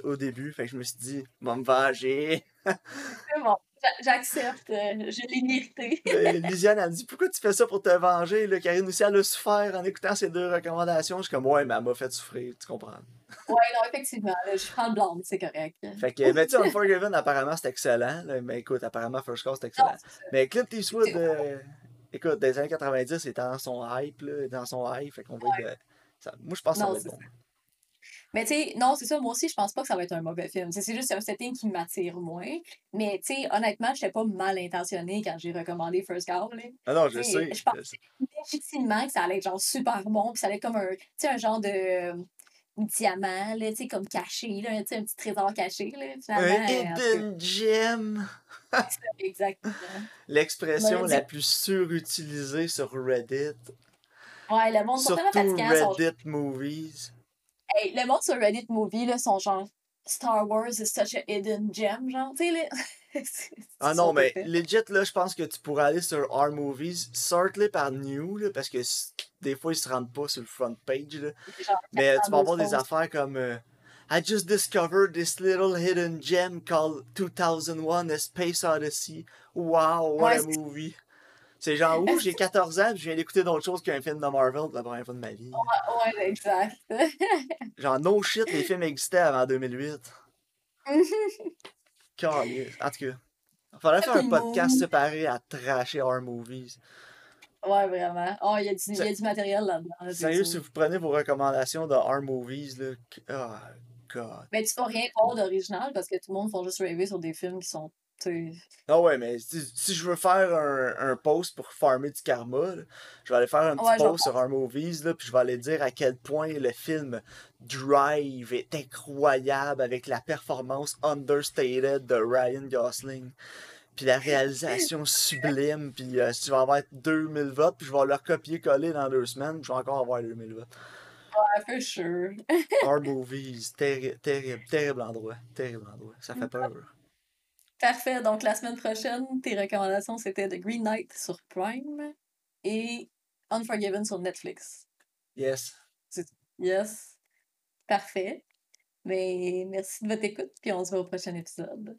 au début. Fait que je me suis dit, va me venger. c'est bon. J'a- J'accepte. euh, je l'ai mérité. Lisiane, elle me dit, pourquoi tu fais ça pour te venger? Là? Karine aussi, elle a souffert en écoutant ces deux recommandations. Je suis comme, ouais, mais elle m'a fait souffrir, tu comprends. Ouais, non, effectivement. là, je prends le blanc, c'est correct. Fait que, mais tu sais, Unforgiven, apparemment, c'est excellent. là. Mais écoute, apparemment, First Call, c'est excellent. c'est. Mais Clint Eastwood, C'est- euh, écoute, des années 90, il était dans son hype, là, dans son hype. Fait qu'on va être de- ça- Moi, je pense que ça va être c'est bon. Mais tu sais, non, c'est ça, moi aussi, je pense pas que ça va être un mauvais film. C'est juste un setting qui m'attire moins. Mais tu sais, honnêtement, j'étais pas mal intentionnée quand j'ai recommandé First Cow. Là. Ah non, je sais, je pensais sais. légitimement que ça allait être genre super bon, puis ça allait être comme un, un genre de euh, diamant, là, tu sais, comme caché, là, tu sais, un petit trésor caché, là, Un finalement. hidden gem. exactement. L'expression On la plus surutilisée sur Reddit. Ouais, le monde sont Surtout sont- Reddit Movies. Hey, le monde sur Reddit Movie, là, sont genre Star Wars is such a hidden gem, genre, tu sais, c'est Ah non, mais legit, là, je pense que tu pourrais aller sur R Movies, sort-les par new, là, parce que des fois, ils se rendent pas sur le front page, là. Genre, Mais tu vas avoir des affaires comme euh, I just discovered this little hidden gem called 2001 A Space Odyssey. Wow, what Ouais, a movie. C'est genre, ouh, j'ai 14 ans, puis je viens d'écouter d'autres choses qu'un film de Marvel pour la première fois de ma vie. Ouais, exact. Genre, no shit, les films existaient avant 2008. Caliste. En tout cas, faudrait faire un podcast séparé à trasher horror movies. ouais, vraiment. Oh, il y, a du- il y a du matériel là-dedans. Sérieux, si vous prenez vos recommandations de horror movies, là, oh god. Mais tu vas rien voir d'original parce que tout le monde font juste rêver sur des films qui sont. Ah ouais, mais si, si je veux faire un, un post pour farmer du karma, là, je vais aller faire un petit Ouais, post sur Horror Movies, là, puis je vais aller dire à quel point le film Drive est incroyable avec la performance understated de Ryan Gosling. Puis la réalisation sublime, puis euh, si tu vas avoir 2000 votes, puis je vais leur copier-coller dans deux semaines, puis je vais encore avoir 2000 votes. Ouais, for sure. Horror Movies, terrible, terrible, terrible endroit, terrible endroit, ça fait peur. Parfait. Donc, la semaine prochaine, tes recommandations, c'était The Green Knight sur Prime et Unforgiven sur Netflix. Yes. Yes. Parfait. Mais merci de votre écoute, puis on se voit au prochain épisode.